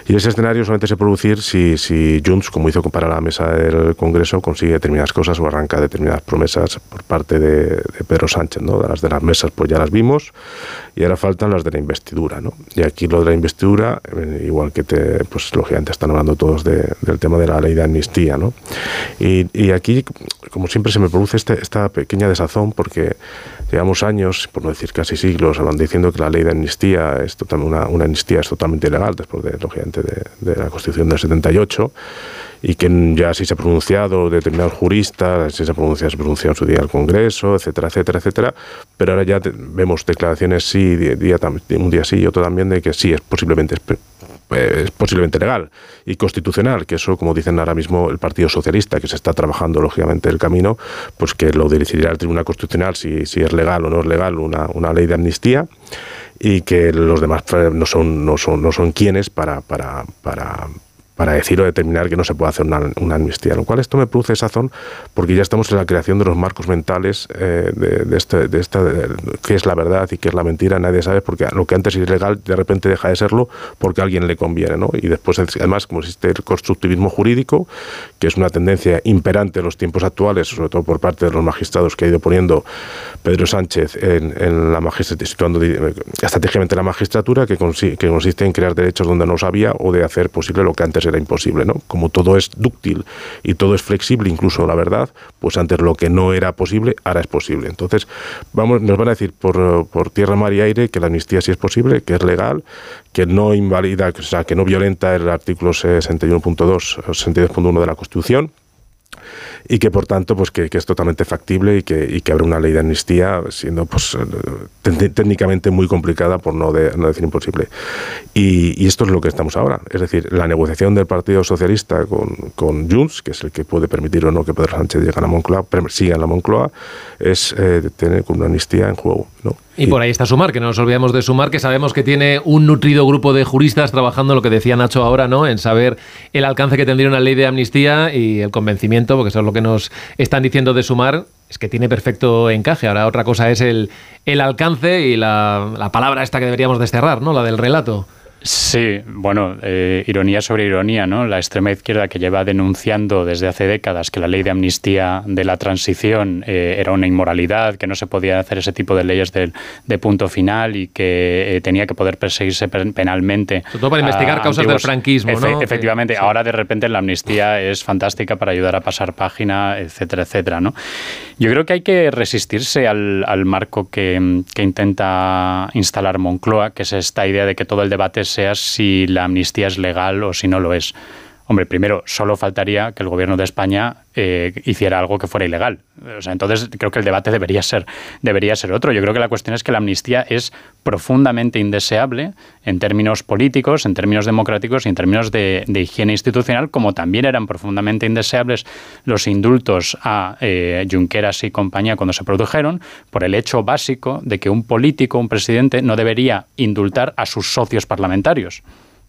Y ese escenario solamente se producir si, si Junts, como hizo para la mesa del Congreso, consigue determinadas cosas o arranca determinadas promesas por parte de, de Pedro Sánchez. ¿no? De las de las mesas pues ya las vimos y ahora faltan las de la investidura. ¿no? Y aquí lo de la investidura, eh, igual que te, pues lógicamente están hablando todos de, del tema de la ley de amnistía. ¿no? Y, y aquí, como siempre, se me produce este, esta pequeña desazón porque llevamos años, por no decir casi siglos, hablando diciendo que la ley de amnistía es total, una, una amnistía es totalmente ilegal, después de, lógicamente, de, de la Constitución del 78 y que ya sí se ha pronunciado determinados juristas, sí se ha pronunciado, se ha pronunciado en su día el Congreso, etcétera, etcétera, etcétera, pero ahora ya vemos declaraciones sí, día, día, un día sí y otro también de que sí, es posiblemente posiblemente legal y constitucional, que eso, como dicen ahora mismo el Partido Socialista, que se está trabajando lógicamente el camino, pues que lo decidirá el Tribunal Constitucional si, si es legal o no es legal una, una ley de amnistía y que los demás no son, no son, no son quienes para, para, para, para decir o determinar que no se puede hacer una, una, amnistía. Lo cual esto me produce sazón porque ya estamos en la creación de los marcos mentales eh, de, este, de esta, qué es la verdad y qué es la mentira, nadie sabe, porque lo que antes es ilegal de repente deja de serlo porque a alguien le conviene. ¿no? Y después, además, como existe el constructivismo jurídico, que es una tendencia imperante en los tiempos actuales, sobre todo por parte de los magistrados que ha ido poniendo Pedro Sánchez en, la magistratura, situando estratégicamente la magistratura, que, consi que consiste en crear derechos donde no sabía o de hacer posible lo que antes era imposible, ¿no? Como todo es dúctil y todo es flexible, incluso la verdad, pues antes lo que no era posible, ahora es posible. Entonces, vamos, nos van a decir por, por tierra, mar y aire que la amnistía sí es posible, que es legal, que no invalida, o sea, que no violenta el artículo 61.2, 62.1 de la Constitución, y que por tanto pues que, que es totalmente factible y que, y que habrá una ley de amnistía siendo pues técnicamente muy complicada por no, de, no decir imposible y, y, esto es lo que estamos ahora es decir la negociación del Partido Socialista con, con Junts que es el que puede permitir o no que Pedro Sánchez llegue a la Moncloa siga en la Moncloa es eh, tener una amnistía en juego ¿no? Y por ahí está Sumar, que no nos olvidemos de Sumar, que sabemos que tiene un nutrido grupo de juristas trabajando lo que decía Nacho ahora, ¿no? En saber el alcance que tendría una ley de amnistía y el convencimiento, porque eso es lo que nos están diciendo de Sumar, es que tiene perfecto encaje. Ahora otra cosa es el, el alcance y la, la palabra esta que deberíamos desterrar, ¿no? La del relato. Sí, bueno, eh, ironía sobre ironía, ¿no? La extrema izquierda que lleva denunciando desde hace décadas que la ley de amnistía de la transición eh, era una inmoralidad, que no se podía hacer ese tipo de leyes de, punto final y que eh, tenía que poder perseguirse penalmente. Sobre todo para investigar causas del franquismo, ¿no? efectivamente, ahora de repente la amnistía es fantástica para ayudar a pasar página, etcétera, etcétera, ¿no? Yo creo que hay que resistirse al, marco que, que intenta instalar Moncloa, que es esta idea de que todo el debate sea si la amnistía es legal o si no lo es. Hombre, primero, solo faltaría que el gobierno de España eh, hiciera algo que fuera ilegal. O sea, entonces creo que el debate debería ser, debería ser otro. Yo creo que la cuestión es que la amnistía es profundamente indeseable en términos políticos, en términos democráticos y en términos de, higiene institucional, como también eran profundamente indeseables los indultos a eh, Junqueras y compañía cuando se produjeron, por el hecho básico de que un político, un presidente, no debería indultar a sus socios parlamentarios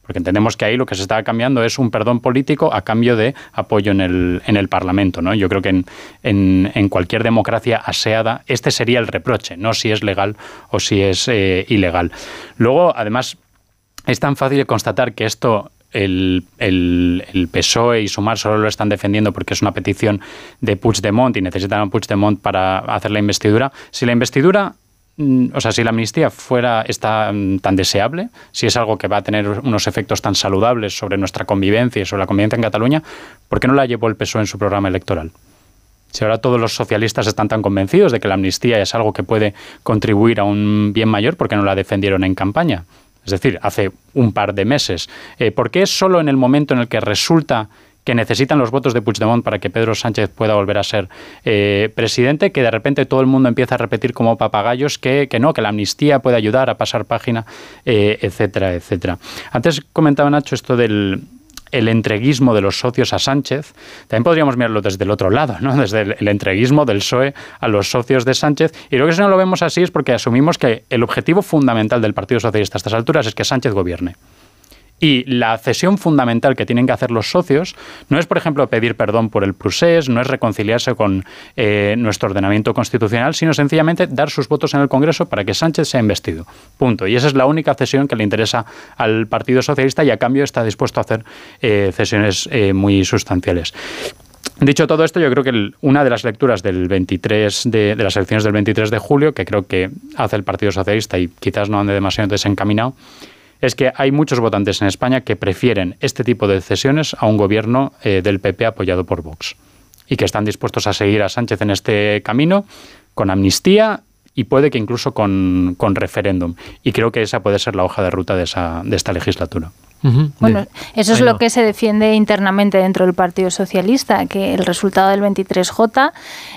porque entendemos que ahí lo que se está cambiando es un perdón político a cambio de apoyo en el, en el Parlamento. ¿no? Yo creo que en, en, cualquier democracia aseada este sería el reproche, no si es legal o si es eh, ilegal. Luego, además, es tan fácil constatar que esto el, el, PSOE y Sumar solo lo están defendiendo porque es una petición de Puigdemont y necesitan a Puigdemont para hacer la investidura. Si la investidura o sea, si la amnistía fuera mm, tan deseable, si es algo que va a tener unos efectos tan saludables sobre nuestra convivencia y sobre la convivencia en Cataluña, ¿por qué no la llevó el PSOE en su programa electoral? Si ahora todos los socialistas están tan convencidos de que la amnistía es algo que puede contribuir a un bien mayor, ¿por qué no la defendieron en campaña? Es decir, hace un par de meses. Eh, ¿Por qué es solo en el momento en el que resulta que necesitan los votos de Puigdemont para que Pedro Sánchez pueda volver a ser eh, presidente, que de repente todo el mundo empieza a repetir como papagayos que, que no, que la amnistía puede ayudar a pasar página, eh, etcétera, etcétera. Antes comentaba Nacho esto del, el entreguismo de los socios a Sánchez, también podríamos mirarlo desde el otro lado, ¿no? desde el, entreguismo del PSOE a los socios de Sánchez. Y creo que si no lo vemos así es porque asumimos que el objetivo fundamental del Partido Socialista a estas alturas es que Sánchez gobierne. Y la cesión fundamental que tienen que hacer los socios no es, por ejemplo, pedir perdón por el procés, no es reconciliarse con eh, nuestro ordenamiento constitucional, sino sencillamente dar sus votos en el Congreso para que Sánchez sea investido. Punto. Y esa es la única cesión que le interesa al Partido Socialista y a cambio está dispuesto a hacer eh, cesiones eh, muy sustanciales. Dicho todo esto, yo creo que una de las lecturas del 23 de, de, las elecciones del 23 de julio, que creo que hace el Partido Socialista y quizás no ande demasiado desencaminado, es que hay muchos votantes en España que prefieren este tipo de cesiones a un gobierno eh, del PP apoyado por Vox y que están dispuestos a seguir a Sánchez en este camino con amnistía y puede que incluso con, con referéndum. Y creo que esa puede ser la hoja de ruta de, esa, de esta legislatura. Bueno, eso es lo que se defiende internamente dentro del Partido Socialista, que el resultado del 23J,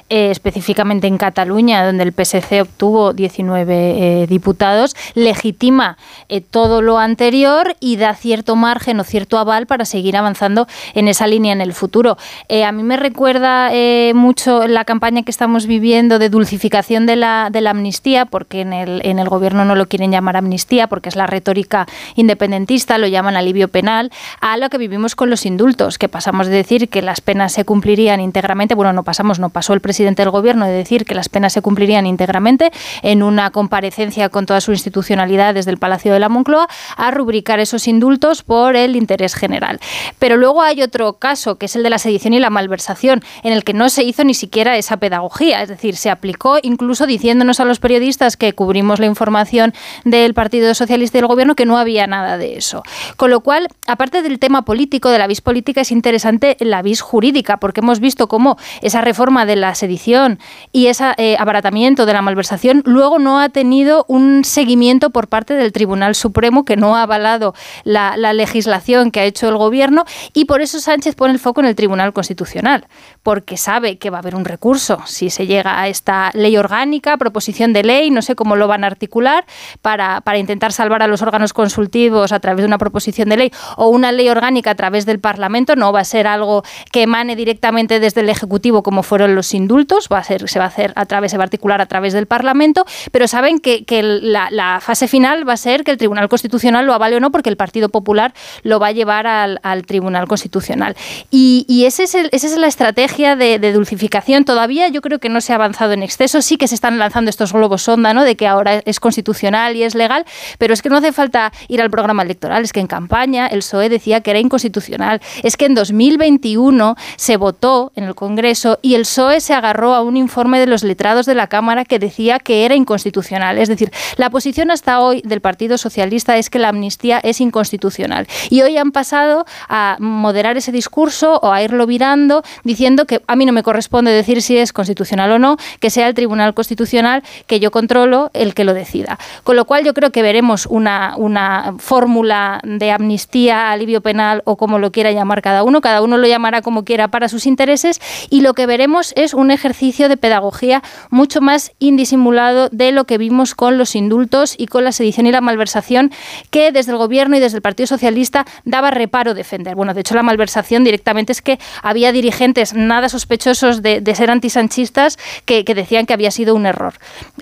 eh, específicamente en Cataluña, donde el PSC obtuvo 19 eh, diputados, legitima eh, todo lo anterior y da cierto margen o cierto aval para seguir avanzando en esa línea en el futuro. a mí me recuerda mucho la campaña que estamos viviendo de dulcificación de la, de la amnistía, porque en el, en el gobierno no lo quieren llamar amnistía, porque es la retórica independentista, lo llaman alivio penal, a lo que vivimos con los indultos, que pasamos de decir que las penas se cumplirían íntegramente, bueno, no pasamos, no pasó el presidente del gobierno de decir que las penas se cumplirían íntegramente en una comparecencia con toda su institucionalidad desde el Palacio de la Moncloa, a rubricar esos indultos por el interés general. Pero luego hay otro caso, que es el de la sedición y la malversación, en el que no se hizo ni siquiera esa pedagogía, es decir, se aplicó incluso diciéndonos a los periodistas que cubrimos la información del Partido Socialista y del Gobierno que no había nada de eso. Con lo cual, aparte del tema político, de la vis política, es interesante la vis jurídica, porque hemos visto cómo esa reforma de la sedición y ese eh, abaratamiento de la malversación luego no ha tenido un seguimiento por parte del Tribunal Supremo, que no ha avalado la, la legislación que ha hecho el Gobierno, y por eso Sánchez pone el foco en el Tribunal Constitucional, porque sabe que va a haber un recurso si se llega a esta ley orgánica, proposición de ley, no sé cómo lo van a articular, para, para intentar salvar a los órganos consultivos a través de una proposición de ley o una ley orgánica a través del Parlamento, no va a ser algo que emane directamente desde el Ejecutivo como fueron los indultos, va a ser, se va a hacer a través, se va a articular a través del Parlamento, pero saben que, la, fase final va a ser que el Tribunal Constitucional lo avale o no, porque el Partido Popular lo va a llevar al, Tribunal Constitucional. Y, y ese es esa es la estrategia de, de, dulcificación. Todavía yo creo que no se ha avanzado en exceso, sí que se están lanzando estos globos sonda, ¿no? De que ahora es constitucional y es legal, pero es que no hace falta ir al programa electoral, es que en campaña el PSOE decía que era inconstitucional, es que en 2021 se votó en el Congreso y el PSOE se agarró a un informe de los letrados de la Cámara que decía que era inconstitucional. Es decir, la posición hasta hoy del Partido Socialista es que la amnistía es inconstitucional. Y hoy han pasado a moderar ese discurso o a irlo virando diciendo que a mí no me corresponde decir si es constitucional o no, que sea el Tribunal Constitucional que yo controlo el que lo decida. Con lo cual yo creo que veremos una, una fórmula de amnistía, alivio penal o como lo quiera llamar cada uno. Cada uno lo llamará como quiera para sus intereses y lo que veremos es un ejercicio de pedagogía mucho más indisimulado de lo que vimos con los indultos y con la sedición y la malversación que desde el Gobierno y desde el Partido Socialista daba reparo defender. Bueno, de hecho la malversación directamente es que había dirigentes nada sospechosos de, ser antisanchistas que, decían que había sido un error.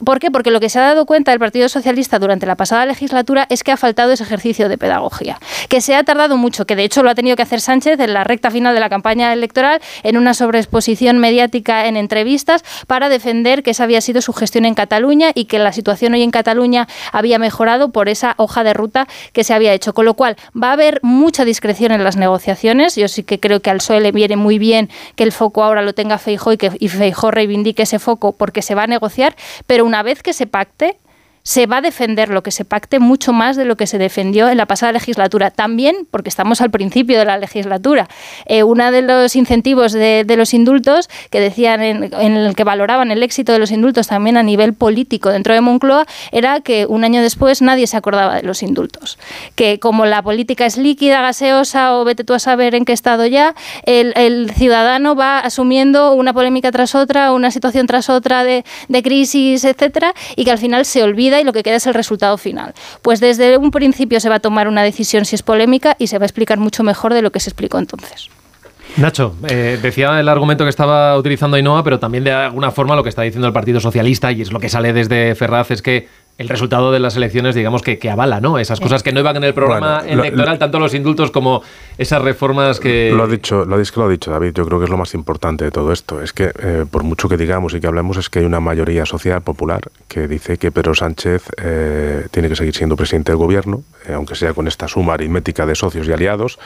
¿Por qué? Porque lo que se ha dado cuenta el Partido Socialista durante la pasada legislatura es que ha faltado ese ejercicio de pedagogía, que se ha tardado mucho, que de hecho lo ha tenido que hacer Sánchez en la recta final de la campaña electoral, en una sobreexposición mediática en entrevistas, para defender que esa había sido su gestión en Cataluña y que la situación hoy en Cataluña había mejorado por esa hoja de ruta que se había hecho. Con lo cual, va a haber mucha discreción en las negociaciones. Yo sí que creo que al PSOE le viene muy bien que el foco ahora lo tenga Feijó y que Feijó reivindique ese foco porque se va a negociar, pero una vez que se pacte, se va a defender lo que se pacte mucho más de lo que se defendió en la pasada legislatura. También porque estamos al principio de la legislatura. Eh, uno de los incentivos de, los indultos que decían en, el que valoraban el éxito de los indultos también a nivel político dentro de Moncloa era que un año después nadie se acordaba de los indultos. Que como la política es líquida, gaseosa o vete tú a saber en qué estado ya, el, ciudadano va asumiendo una polémica tras otra, una situación tras otra de, de crisis, etcétera, y que al final se olvida y lo que queda es el resultado final. Pues desde un principio se va a tomar una decisión si es polémica y se va a explicar mucho mejor de lo que se explicó entonces. Nacho, eh, decía el argumento que estaba utilizando Ainhoa, pero también de alguna forma lo que está diciendo el Partido Socialista, y es lo que sale desde Ferraz, es que el resultado de las elecciones, digamos, que, que avala, ¿no? Esas cosas que no iban en el programa electoral, tanto los indultos como esas reformas que... Lo ha dicho, lo, es que lo ha dicho David, yo creo que es lo más importante de todo esto. Es que, eh, por mucho que digamos y que hablemos, es que hay una mayoría social popular que dice que Pedro Sánchez eh, tiene que seguir siendo presidente del gobierno, eh, aunque sea con esta suma aritmética de socios y aliados,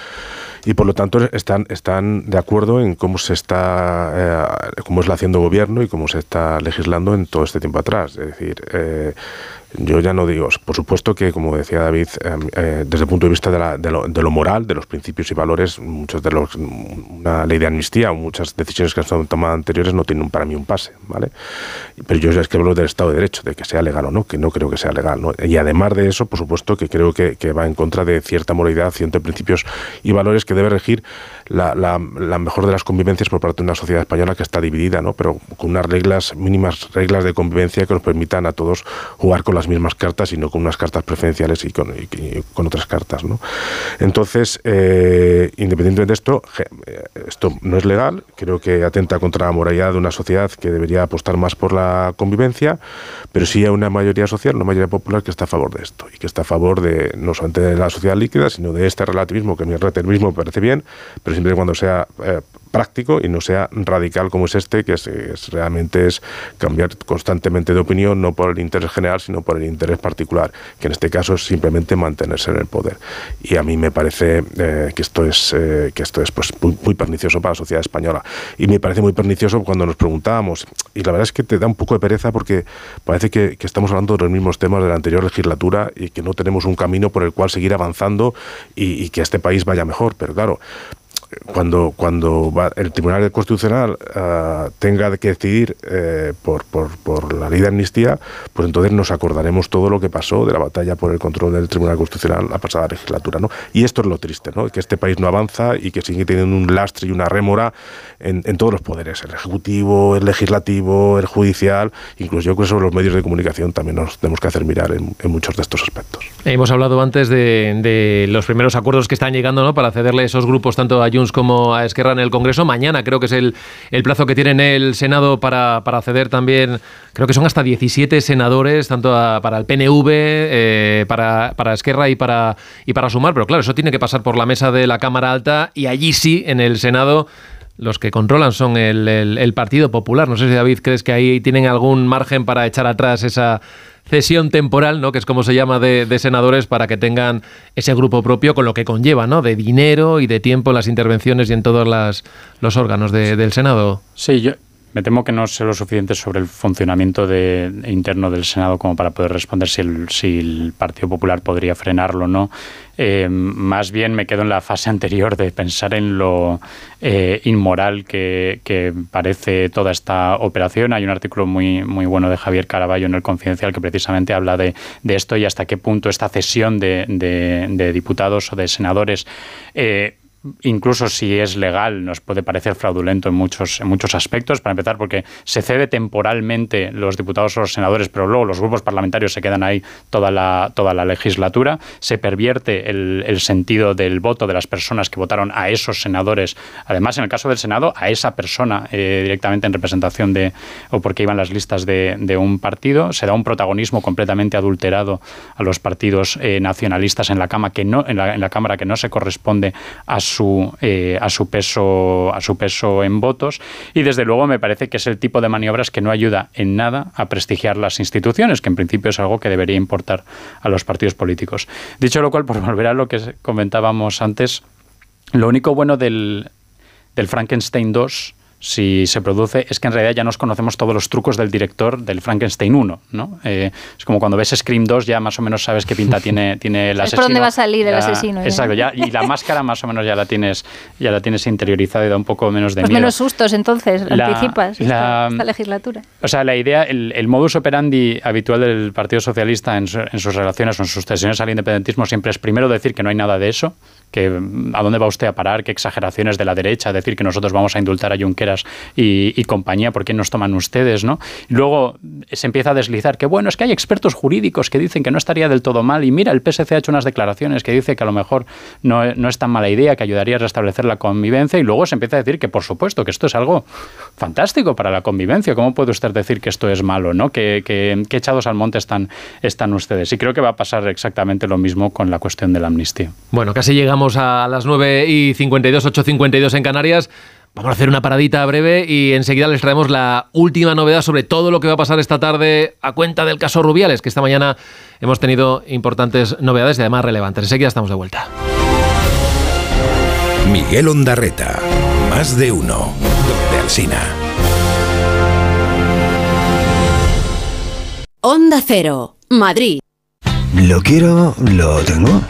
y por lo tanto están, están de acuerdo en cómo se está, cómo es la haciendo gobierno y cómo se está legislando en todo este tiempo atrás. Es decir, yo ya no digo, por supuesto que, como decía David, em, eh, desde el punto de vista de, lo, moral, de los principios y valores, muchos de los, una ley de amnistía o muchas decisiones que han tomado anteriores no tienen para mí un pase, ¿vale? Pero yo ya es que hablo del Estado de Derecho, de que sea legal o no, que no creo que sea legal. Y además de eso, por supuesto, que creo que, que va en contra de cierta moralidad, ciertos principios y valores que debe regir la, mejor de las convivencias por parte de una sociedad española que está dividida, ¿no? Pero con unas reglas, mínimas reglas de convivencia que nos permitan a todos jugar con las mismas cartas y no con unas cartas preferenciales y con, otras cartas. ¿no? Entonces, eh, independientemente de esto, eh, esto no es legal, creo que atenta contra la moralidad de una sociedad que debería apostar más por la convivencia, pero sí hay una mayoría social, una mayoría popular que está a favor de esto y que está a favor de no solamente de la sociedad líquida, sino de este relativismo, que mi relativismo me parece bien, pero siempre cuando sea eh, práctico y no sea radical como es este, que es, realmente es cambiar constantemente de opinión, no por el interés general, sino por el interés particular, que en este caso es simplemente mantenerse en el poder. Y a mí me parece eh, que esto es, eh, que esto es pues, muy, pernicioso para la sociedad española. Y me parece muy pernicioso cuando nos preguntábamos, y la verdad es que te da un poco de pereza porque parece que, estamos hablando de los mismos temas de la anterior legislatura y que no tenemos un camino por el cual seguir avanzando y, y que este país vaya mejor. Pero claro, cuando, cuando el Tribunal Constitucional uh, tenga que decidir eh, por, por, por, la ley de amnistía, pues entonces nos acordaremos todo lo que pasó de la batalla por el control del Tribunal Constitucional la pasada legislatura. ¿no? Y esto es lo triste, ¿no? que este país no avanza y que sigue teniendo un lastre y una rémora en, en todos los poderes, el Ejecutivo, el Legislativo, el Judicial, incluso yo creo que sobre los medios de comunicación también nos tenemos que hacer mirar en, en muchos de estos aspectos. Hemos hablado antes de, de, los primeros acuerdos que están llegando ¿no? para cederle esos grupos tanto a Como a Esquerra en el Congreso. Mañana creo que es el, el plazo que tiene en el Senado para, para ceder también, creo que son hasta 17 senadores, tanto para el PNV, eh, para, para Esquerra y para, y para Sumar. Pero claro, eso tiene que pasar por la mesa de la Cámara Alta y allí sí, en el Senado los que controlan son el, el, el, Partido Popular. No sé si David crees que ahí tienen algún margen para echar atrás esa cesión temporal, ¿no? que es como se llama, de, de, senadores para que tengan ese grupo propio con lo que conlleva, ¿no? de dinero y de tiempo en las intervenciones y en todos los órganos de, del Senado. Sí, yo, me temo que no sé lo suficiente sobre el funcionamiento de, interno del Senado como para poder responder si el, Partido Popular podría frenarlo o no. Eh, más bien me quedo en la fase anterior de pensar en lo eh, inmoral que, parece toda esta operación. Hay un artículo muy, bueno de Javier Caraballo en el Confidencial que precisamente habla de, esto y hasta qué punto esta cesión de diputados o de senadores eh, incluso si es legal, nos puede parecer fraudulento en muchos, en muchos aspectos. Para empezar, porque se cede temporalmente los diputados o los senadores, pero luego los grupos parlamentarios se quedan ahí toda la, toda la legislatura. Se pervierte el, el sentido del voto de las personas que votaron a esos senadores. Además, en el caso del Senado, a esa persona eh, directamente en representación de, o porque iban las listas de, de, un partido. Se da un protagonismo completamente adulterado a los partidos eh, nacionalistas en la, cama que no, en, la, en la Cámara que no se corresponde a su su, eh, a, su peso, a su peso en votos y desde luego me parece que es el tipo de maniobras que no ayuda en nada a prestigiar las instituciones, que en principio es algo que debería importar a los partidos políticos. Dicho lo cual, por volver a lo que comentábamos antes, lo único bueno del, del Frankenstein 2 si se produce, es que en realidad ya nos conocemos todos los trucos del director del Frankenstein 1, ¿no? Eh, es como cuando ves Scream 2 ya más o menos sabes qué pinta tiene, *laughs* tiene el asesino. Es por dónde va a salir ya, el asesino. Exacto, ya, y la *laughs* máscara más o menos ya la tienes ya la tienes interiorizada y da un poco menos de pues miedo. menos sustos entonces, la, anticipas la, esta, esta, legislatura. O sea, la idea, el, el, modus operandi habitual del Partido Socialista en, su, en sus relaciones o en sus cesiones al independentismo siempre es primero decir que no hay nada de eso, que a dónde va usted a parar, qué exageraciones de la derecha, decir que nosotros vamos a indultar a Junqueras y, compañía, ¿por qué nos toman ustedes? ¿no? Luego se empieza a deslizar que, bueno, es que hay expertos jurídicos que dicen que no estaría del todo mal y mira, el PSC ha hecho unas declaraciones que dice que a lo mejor no, no es tan mala idea, que ayudaría a restablecer la convivencia y luego se empieza a decir que, por supuesto, que esto es algo fantástico para la convivencia. ¿Cómo puede usted decir que esto es malo? ¿no? Que echados al monte están, están ustedes. Y creo que va a pasar exactamente lo mismo con la cuestión de la amnistía. Bueno, casi llegamos a las 9 y 52, 8.52 en Canarias. Vamos a hacer una paradita breve y enseguida les traemos la última novedad sobre todo lo que va a pasar esta tarde a cuenta del caso Rubiales, que esta mañana hemos tenido importantes novedades y además relevantes. Enseguida estamos de vuelta. Miguel Ondarreta, más de uno, donde Alsina. Onda Cero, Madrid. Lo quiero, lo tengo.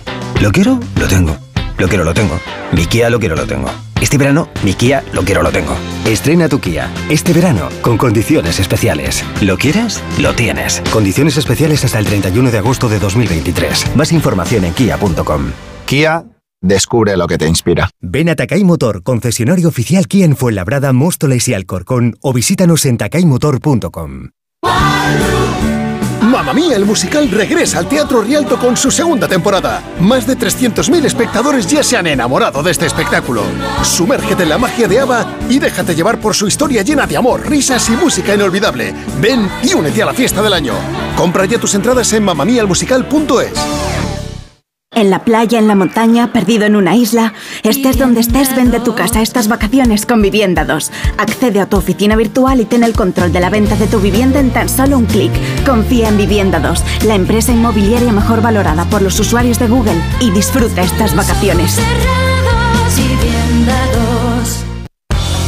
Lo quiero, lo tengo. Lo quiero, lo tengo. Mi Kia lo quiero, lo tengo. Este verano, mi Kia lo quiero, lo tengo. Estrena tu Kia. Este verano, con condiciones especiales. ¿Lo quieres? Lo tienes. Condiciones especiales hasta el 31 de agosto de 2023. Más información en kia.com. Kia, descubre lo que te inspira. Ven a Takay Motor, concesionario oficial Kia en Fuenlabrada, Móstoles y Alcorcón, o visítanos en takaymotor.com. Mamma Mía, el musical regresa al Teatro Rialto con su segunda temporada. Más de 300.000 espectadores ya se han enamorado de este espectáculo. Sumérgete en la magia de Ava y déjate llevar por su historia llena de amor, risas y música inolvidable. Ven y únete a la fiesta del año. Compra ya tus entradas en mamamialmusical.es. En la playa, en la montaña, perdido en una isla, estés donde estés, vende tu casa estas vacaciones con Vivienda 2. Accede a tu oficina virtual y ten el control de la venta de tu vivienda en tan solo un clic. Confía en Vivienda 2, la empresa inmobiliaria mejor valorada por los usuarios de Google y disfruta estas vacaciones.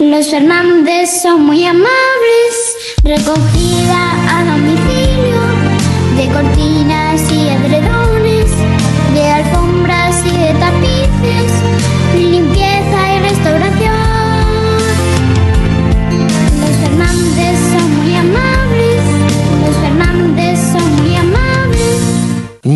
Los Fernández son muy amables, recogida a domicilio de cortinas y edredones, de alfombras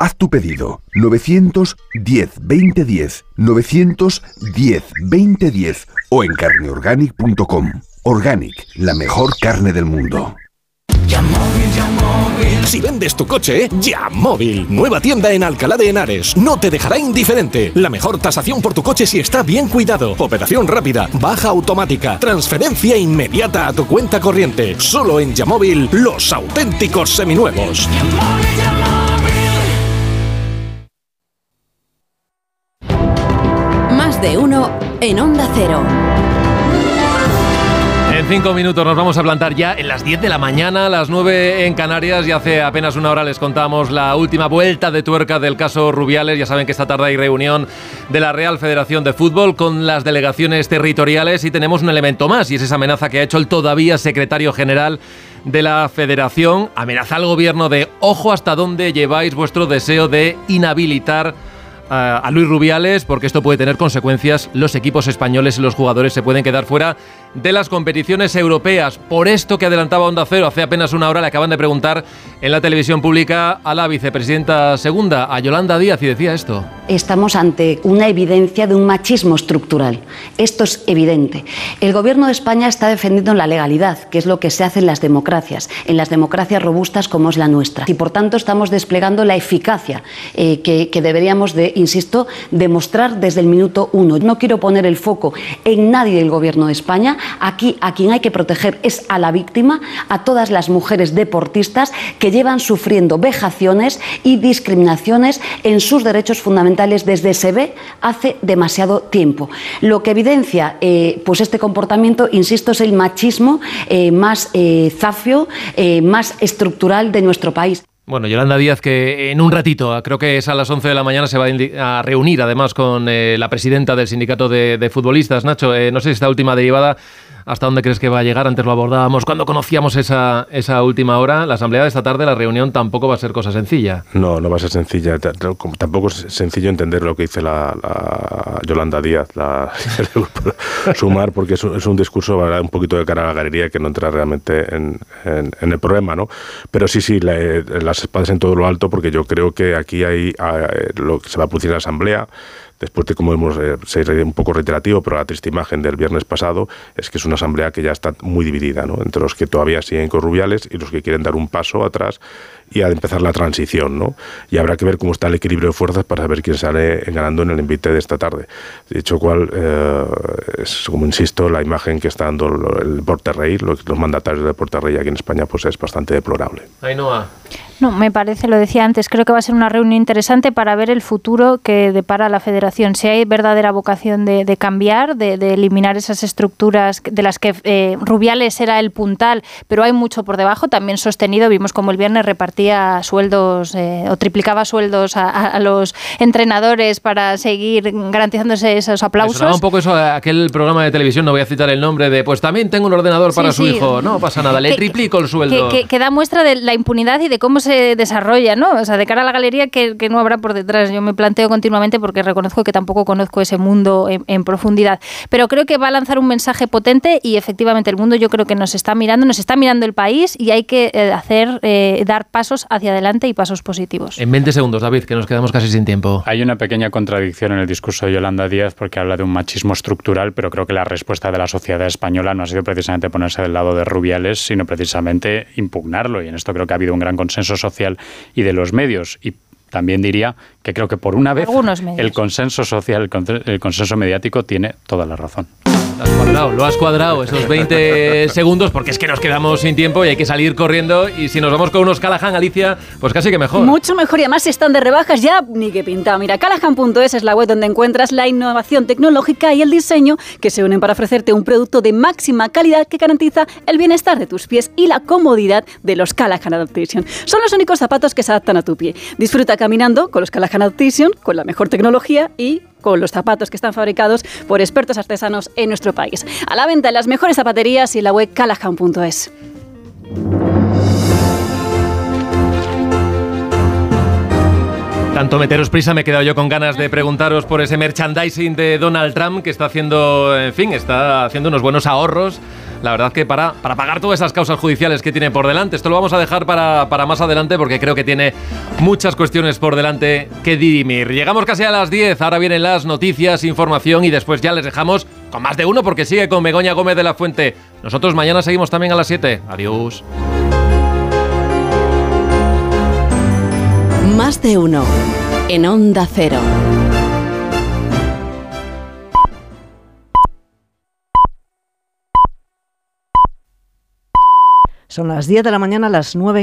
Haz tu pedido 910 2010 910 2010 o en carneorganic.com. Organic, la mejor carne del mundo. Si vendes tu coche, ya móvil. Nueva tienda en Alcalá de Henares. No te dejará indiferente. La mejor tasación por tu coche si está bien cuidado. Operación rápida, baja automática, transferencia inmediata a tu cuenta corriente. Solo en Yamóvil, los auténticos seminuevos. En Onda Cero. En cinco minutos nos vamos a plantar ya en las 10 de la mañana, las 9 en Canarias y hace apenas una hora les contamos la última vuelta de tuerca del caso Rubiales. Ya saben que esta tarde hay reunión de la Real Federación de Fútbol con las delegaciones territoriales y tenemos un elemento más y es esa amenaza que ha hecho el todavía secretario general de la Federación. Amenaza al gobierno de ojo hasta dónde lleváis vuestro deseo de inhabilitar a Luis Rubiales porque esto puede tener consecuencias. Los equipos españoles y los jugadores se pueden quedar fuera de las competiciones europeas. Por esto que adelantaba Onda Cero hace apenas una hora le acaban de preguntar en la televisión pública a la vicepresidenta segunda, a Yolanda Díaz, y decía esto. Estamos ante una evidencia de un machismo estructural. Esto es evidente. El gobierno de España está defendiendo la legalidad, que es lo que se hace en las democracias, en las democracias robustas como es la nuestra. Y por tanto estamos desplegando la eficacia eh, que, que deberíamos de, insisto, demostrar desde el minuto uno. No quiero poner el foco en nadie del gobierno de España. Aquí a quien hay que proteger es a la víctima, a todas las mujeres deportistas que llevan sufriendo vejaciones y discriminaciones en sus derechos fundamentales desde se ve hace demasiado tiempo. Lo que evidencia eh, pues este comportamiento, insisto, es el machismo eh, más eh, zafio, más estructural de nuestro país. Bueno, Yolanda Díaz, que en un ratito, creo que es a las 11 de la mañana, se va a reunir además con eh, la presidenta del sindicato de, de futbolistas. Nacho, eh, no sé si esta última derivada, ¿hasta dónde crees que va a llegar? Antes lo abordábamos cuando conocíamos esa, esa última hora. La asamblea de esta tarde, la reunión, tampoco va a ser cosa sencilla. No, no va a ser sencilla. Tampoco es sencillo entender lo que dice la, la Yolanda Díaz, la *laughs* Sumar, porque es un, es un discurso ¿verdad? un poquito de cara a la galería que no entra realmente en, en- en el problema, ¿no? Pero sí, sí, la- eh, las espadas en todo lo alto, porque yo creo que aquí hay eh, lo que se va a producir en la asamblea. Después de, como hemos eh, un poco reiterativo, pero la triste imagen del viernes pasado es que es una asamblea que ya está muy dividida, ¿no? Entre los que todavía siguen con Rubiales y los que quieren dar un paso atrás y a empezar la transición, ¿no? Y habrá que ver cómo está el equilibrio de fuerzas para saber quién sale ganando en el invite de esta tarde. Dicho cual, eh, es como insisto, la imagen que está dando el Deporte-Rey, los, los mandatarios del Deporte-Rey aquí en España, pues es bastante deplorable. Ainhoa. No, me parece, lo decía antes, creo que va a ser una reunión interesante para ver el futuro que depara la federación. Si hay verdadera vocación de, de cambiar, de, de eliminar esas estructuras de las que eh, Rubiales era el puntal, pero hay mucho por debajo, también sostenido. Vimos como el viernes sueldos eh, o triplicaba sueldos a, a- los entrenadores para seguir garantizándose esos Me aplausos. sonaba un poco eso a aquel programa de televisión, no voy a citar el nombre, de pues también tengo un ordenador para Sí, su hijo. No pasa nada, le Que- triplico el sueldo. que, que- que da muestra de la impunidad y de cómo se desarrolla, ¿no? O sea, de cara a la galería, que, no habrá por detrás? Yo me planteo continuamente porque reconozco que tampoco conozco ese mundo en, profundidad. Pero creo que va a lanzar un mensaje potente y efectivamente el mundo yo creo que nos está mirando, nos está mirando el país y hay que eh, hacer, eh, dar pasos hacia adelante y pasos positivos. En 20 segundos, David, que nos quedamos casi sin tiempo. Hay una pequeña contradicción en el discurso de Yolanda Díaz porque habla de un machismo estructural, pero creo que la respuesta de la sociedad española no ha sido precisamente ponerse del lado de Rubiales, sino precisamente impugnarlo. Y en esto creo que ha habido un gran consenso social y de los medios. Y también diría que creo que por una vez el consenso social, el consenso mediático tiene toda la razón. Lo has cuadrado, lo has cuadrado esos 20 *laughs* segundos porque es que nos quedamos sin tiempo y hay que salir corriendo y si nos vamos con unos Callahan, Alicia, pues casi que mejor. Mucho mejor y además si están de rebajas ya ni que pintado. Mira, callahan.es es la web donde encuentras la innovación tecnológica y el diseño que se unen para ofrecerte un producto de máxima calidad que garantiza el bienestar de tus pies y la comodidad de los Callahan Adaptation. Son los únicos zapatos que se adaptan a tu pie. Disfruta caminando con los Callahan Adaptation, con la mejor tecnología y con los zapatos que están fabricados por expertos artesanos en nuestro país. A la venta en las mejores zapaterías y en la web callahan.es. Tanto meteros prisa, me he quedado yo con ganas de preguntaros por ese merchandising de Donald Trump que está haciendo, en fin, está haciendo unos buenos ahorros la verdad que para, para pagar todas esas causas judiciales que tiene por delante. Esto lo vamos a dejar para, para más adelante porque creo que tiene muchas cuestiones por delante que dirimir. Llegamos casi a las 10, ahora vienen las noticias, información y después ya les dejamos con más de uno porque sigue con Begoña Gómez de la Fuente. Nosotros mañana seguimos también a las 7. Adiós. Más de uno en Onda Cero. Son las 10 de la mañana, las 9 en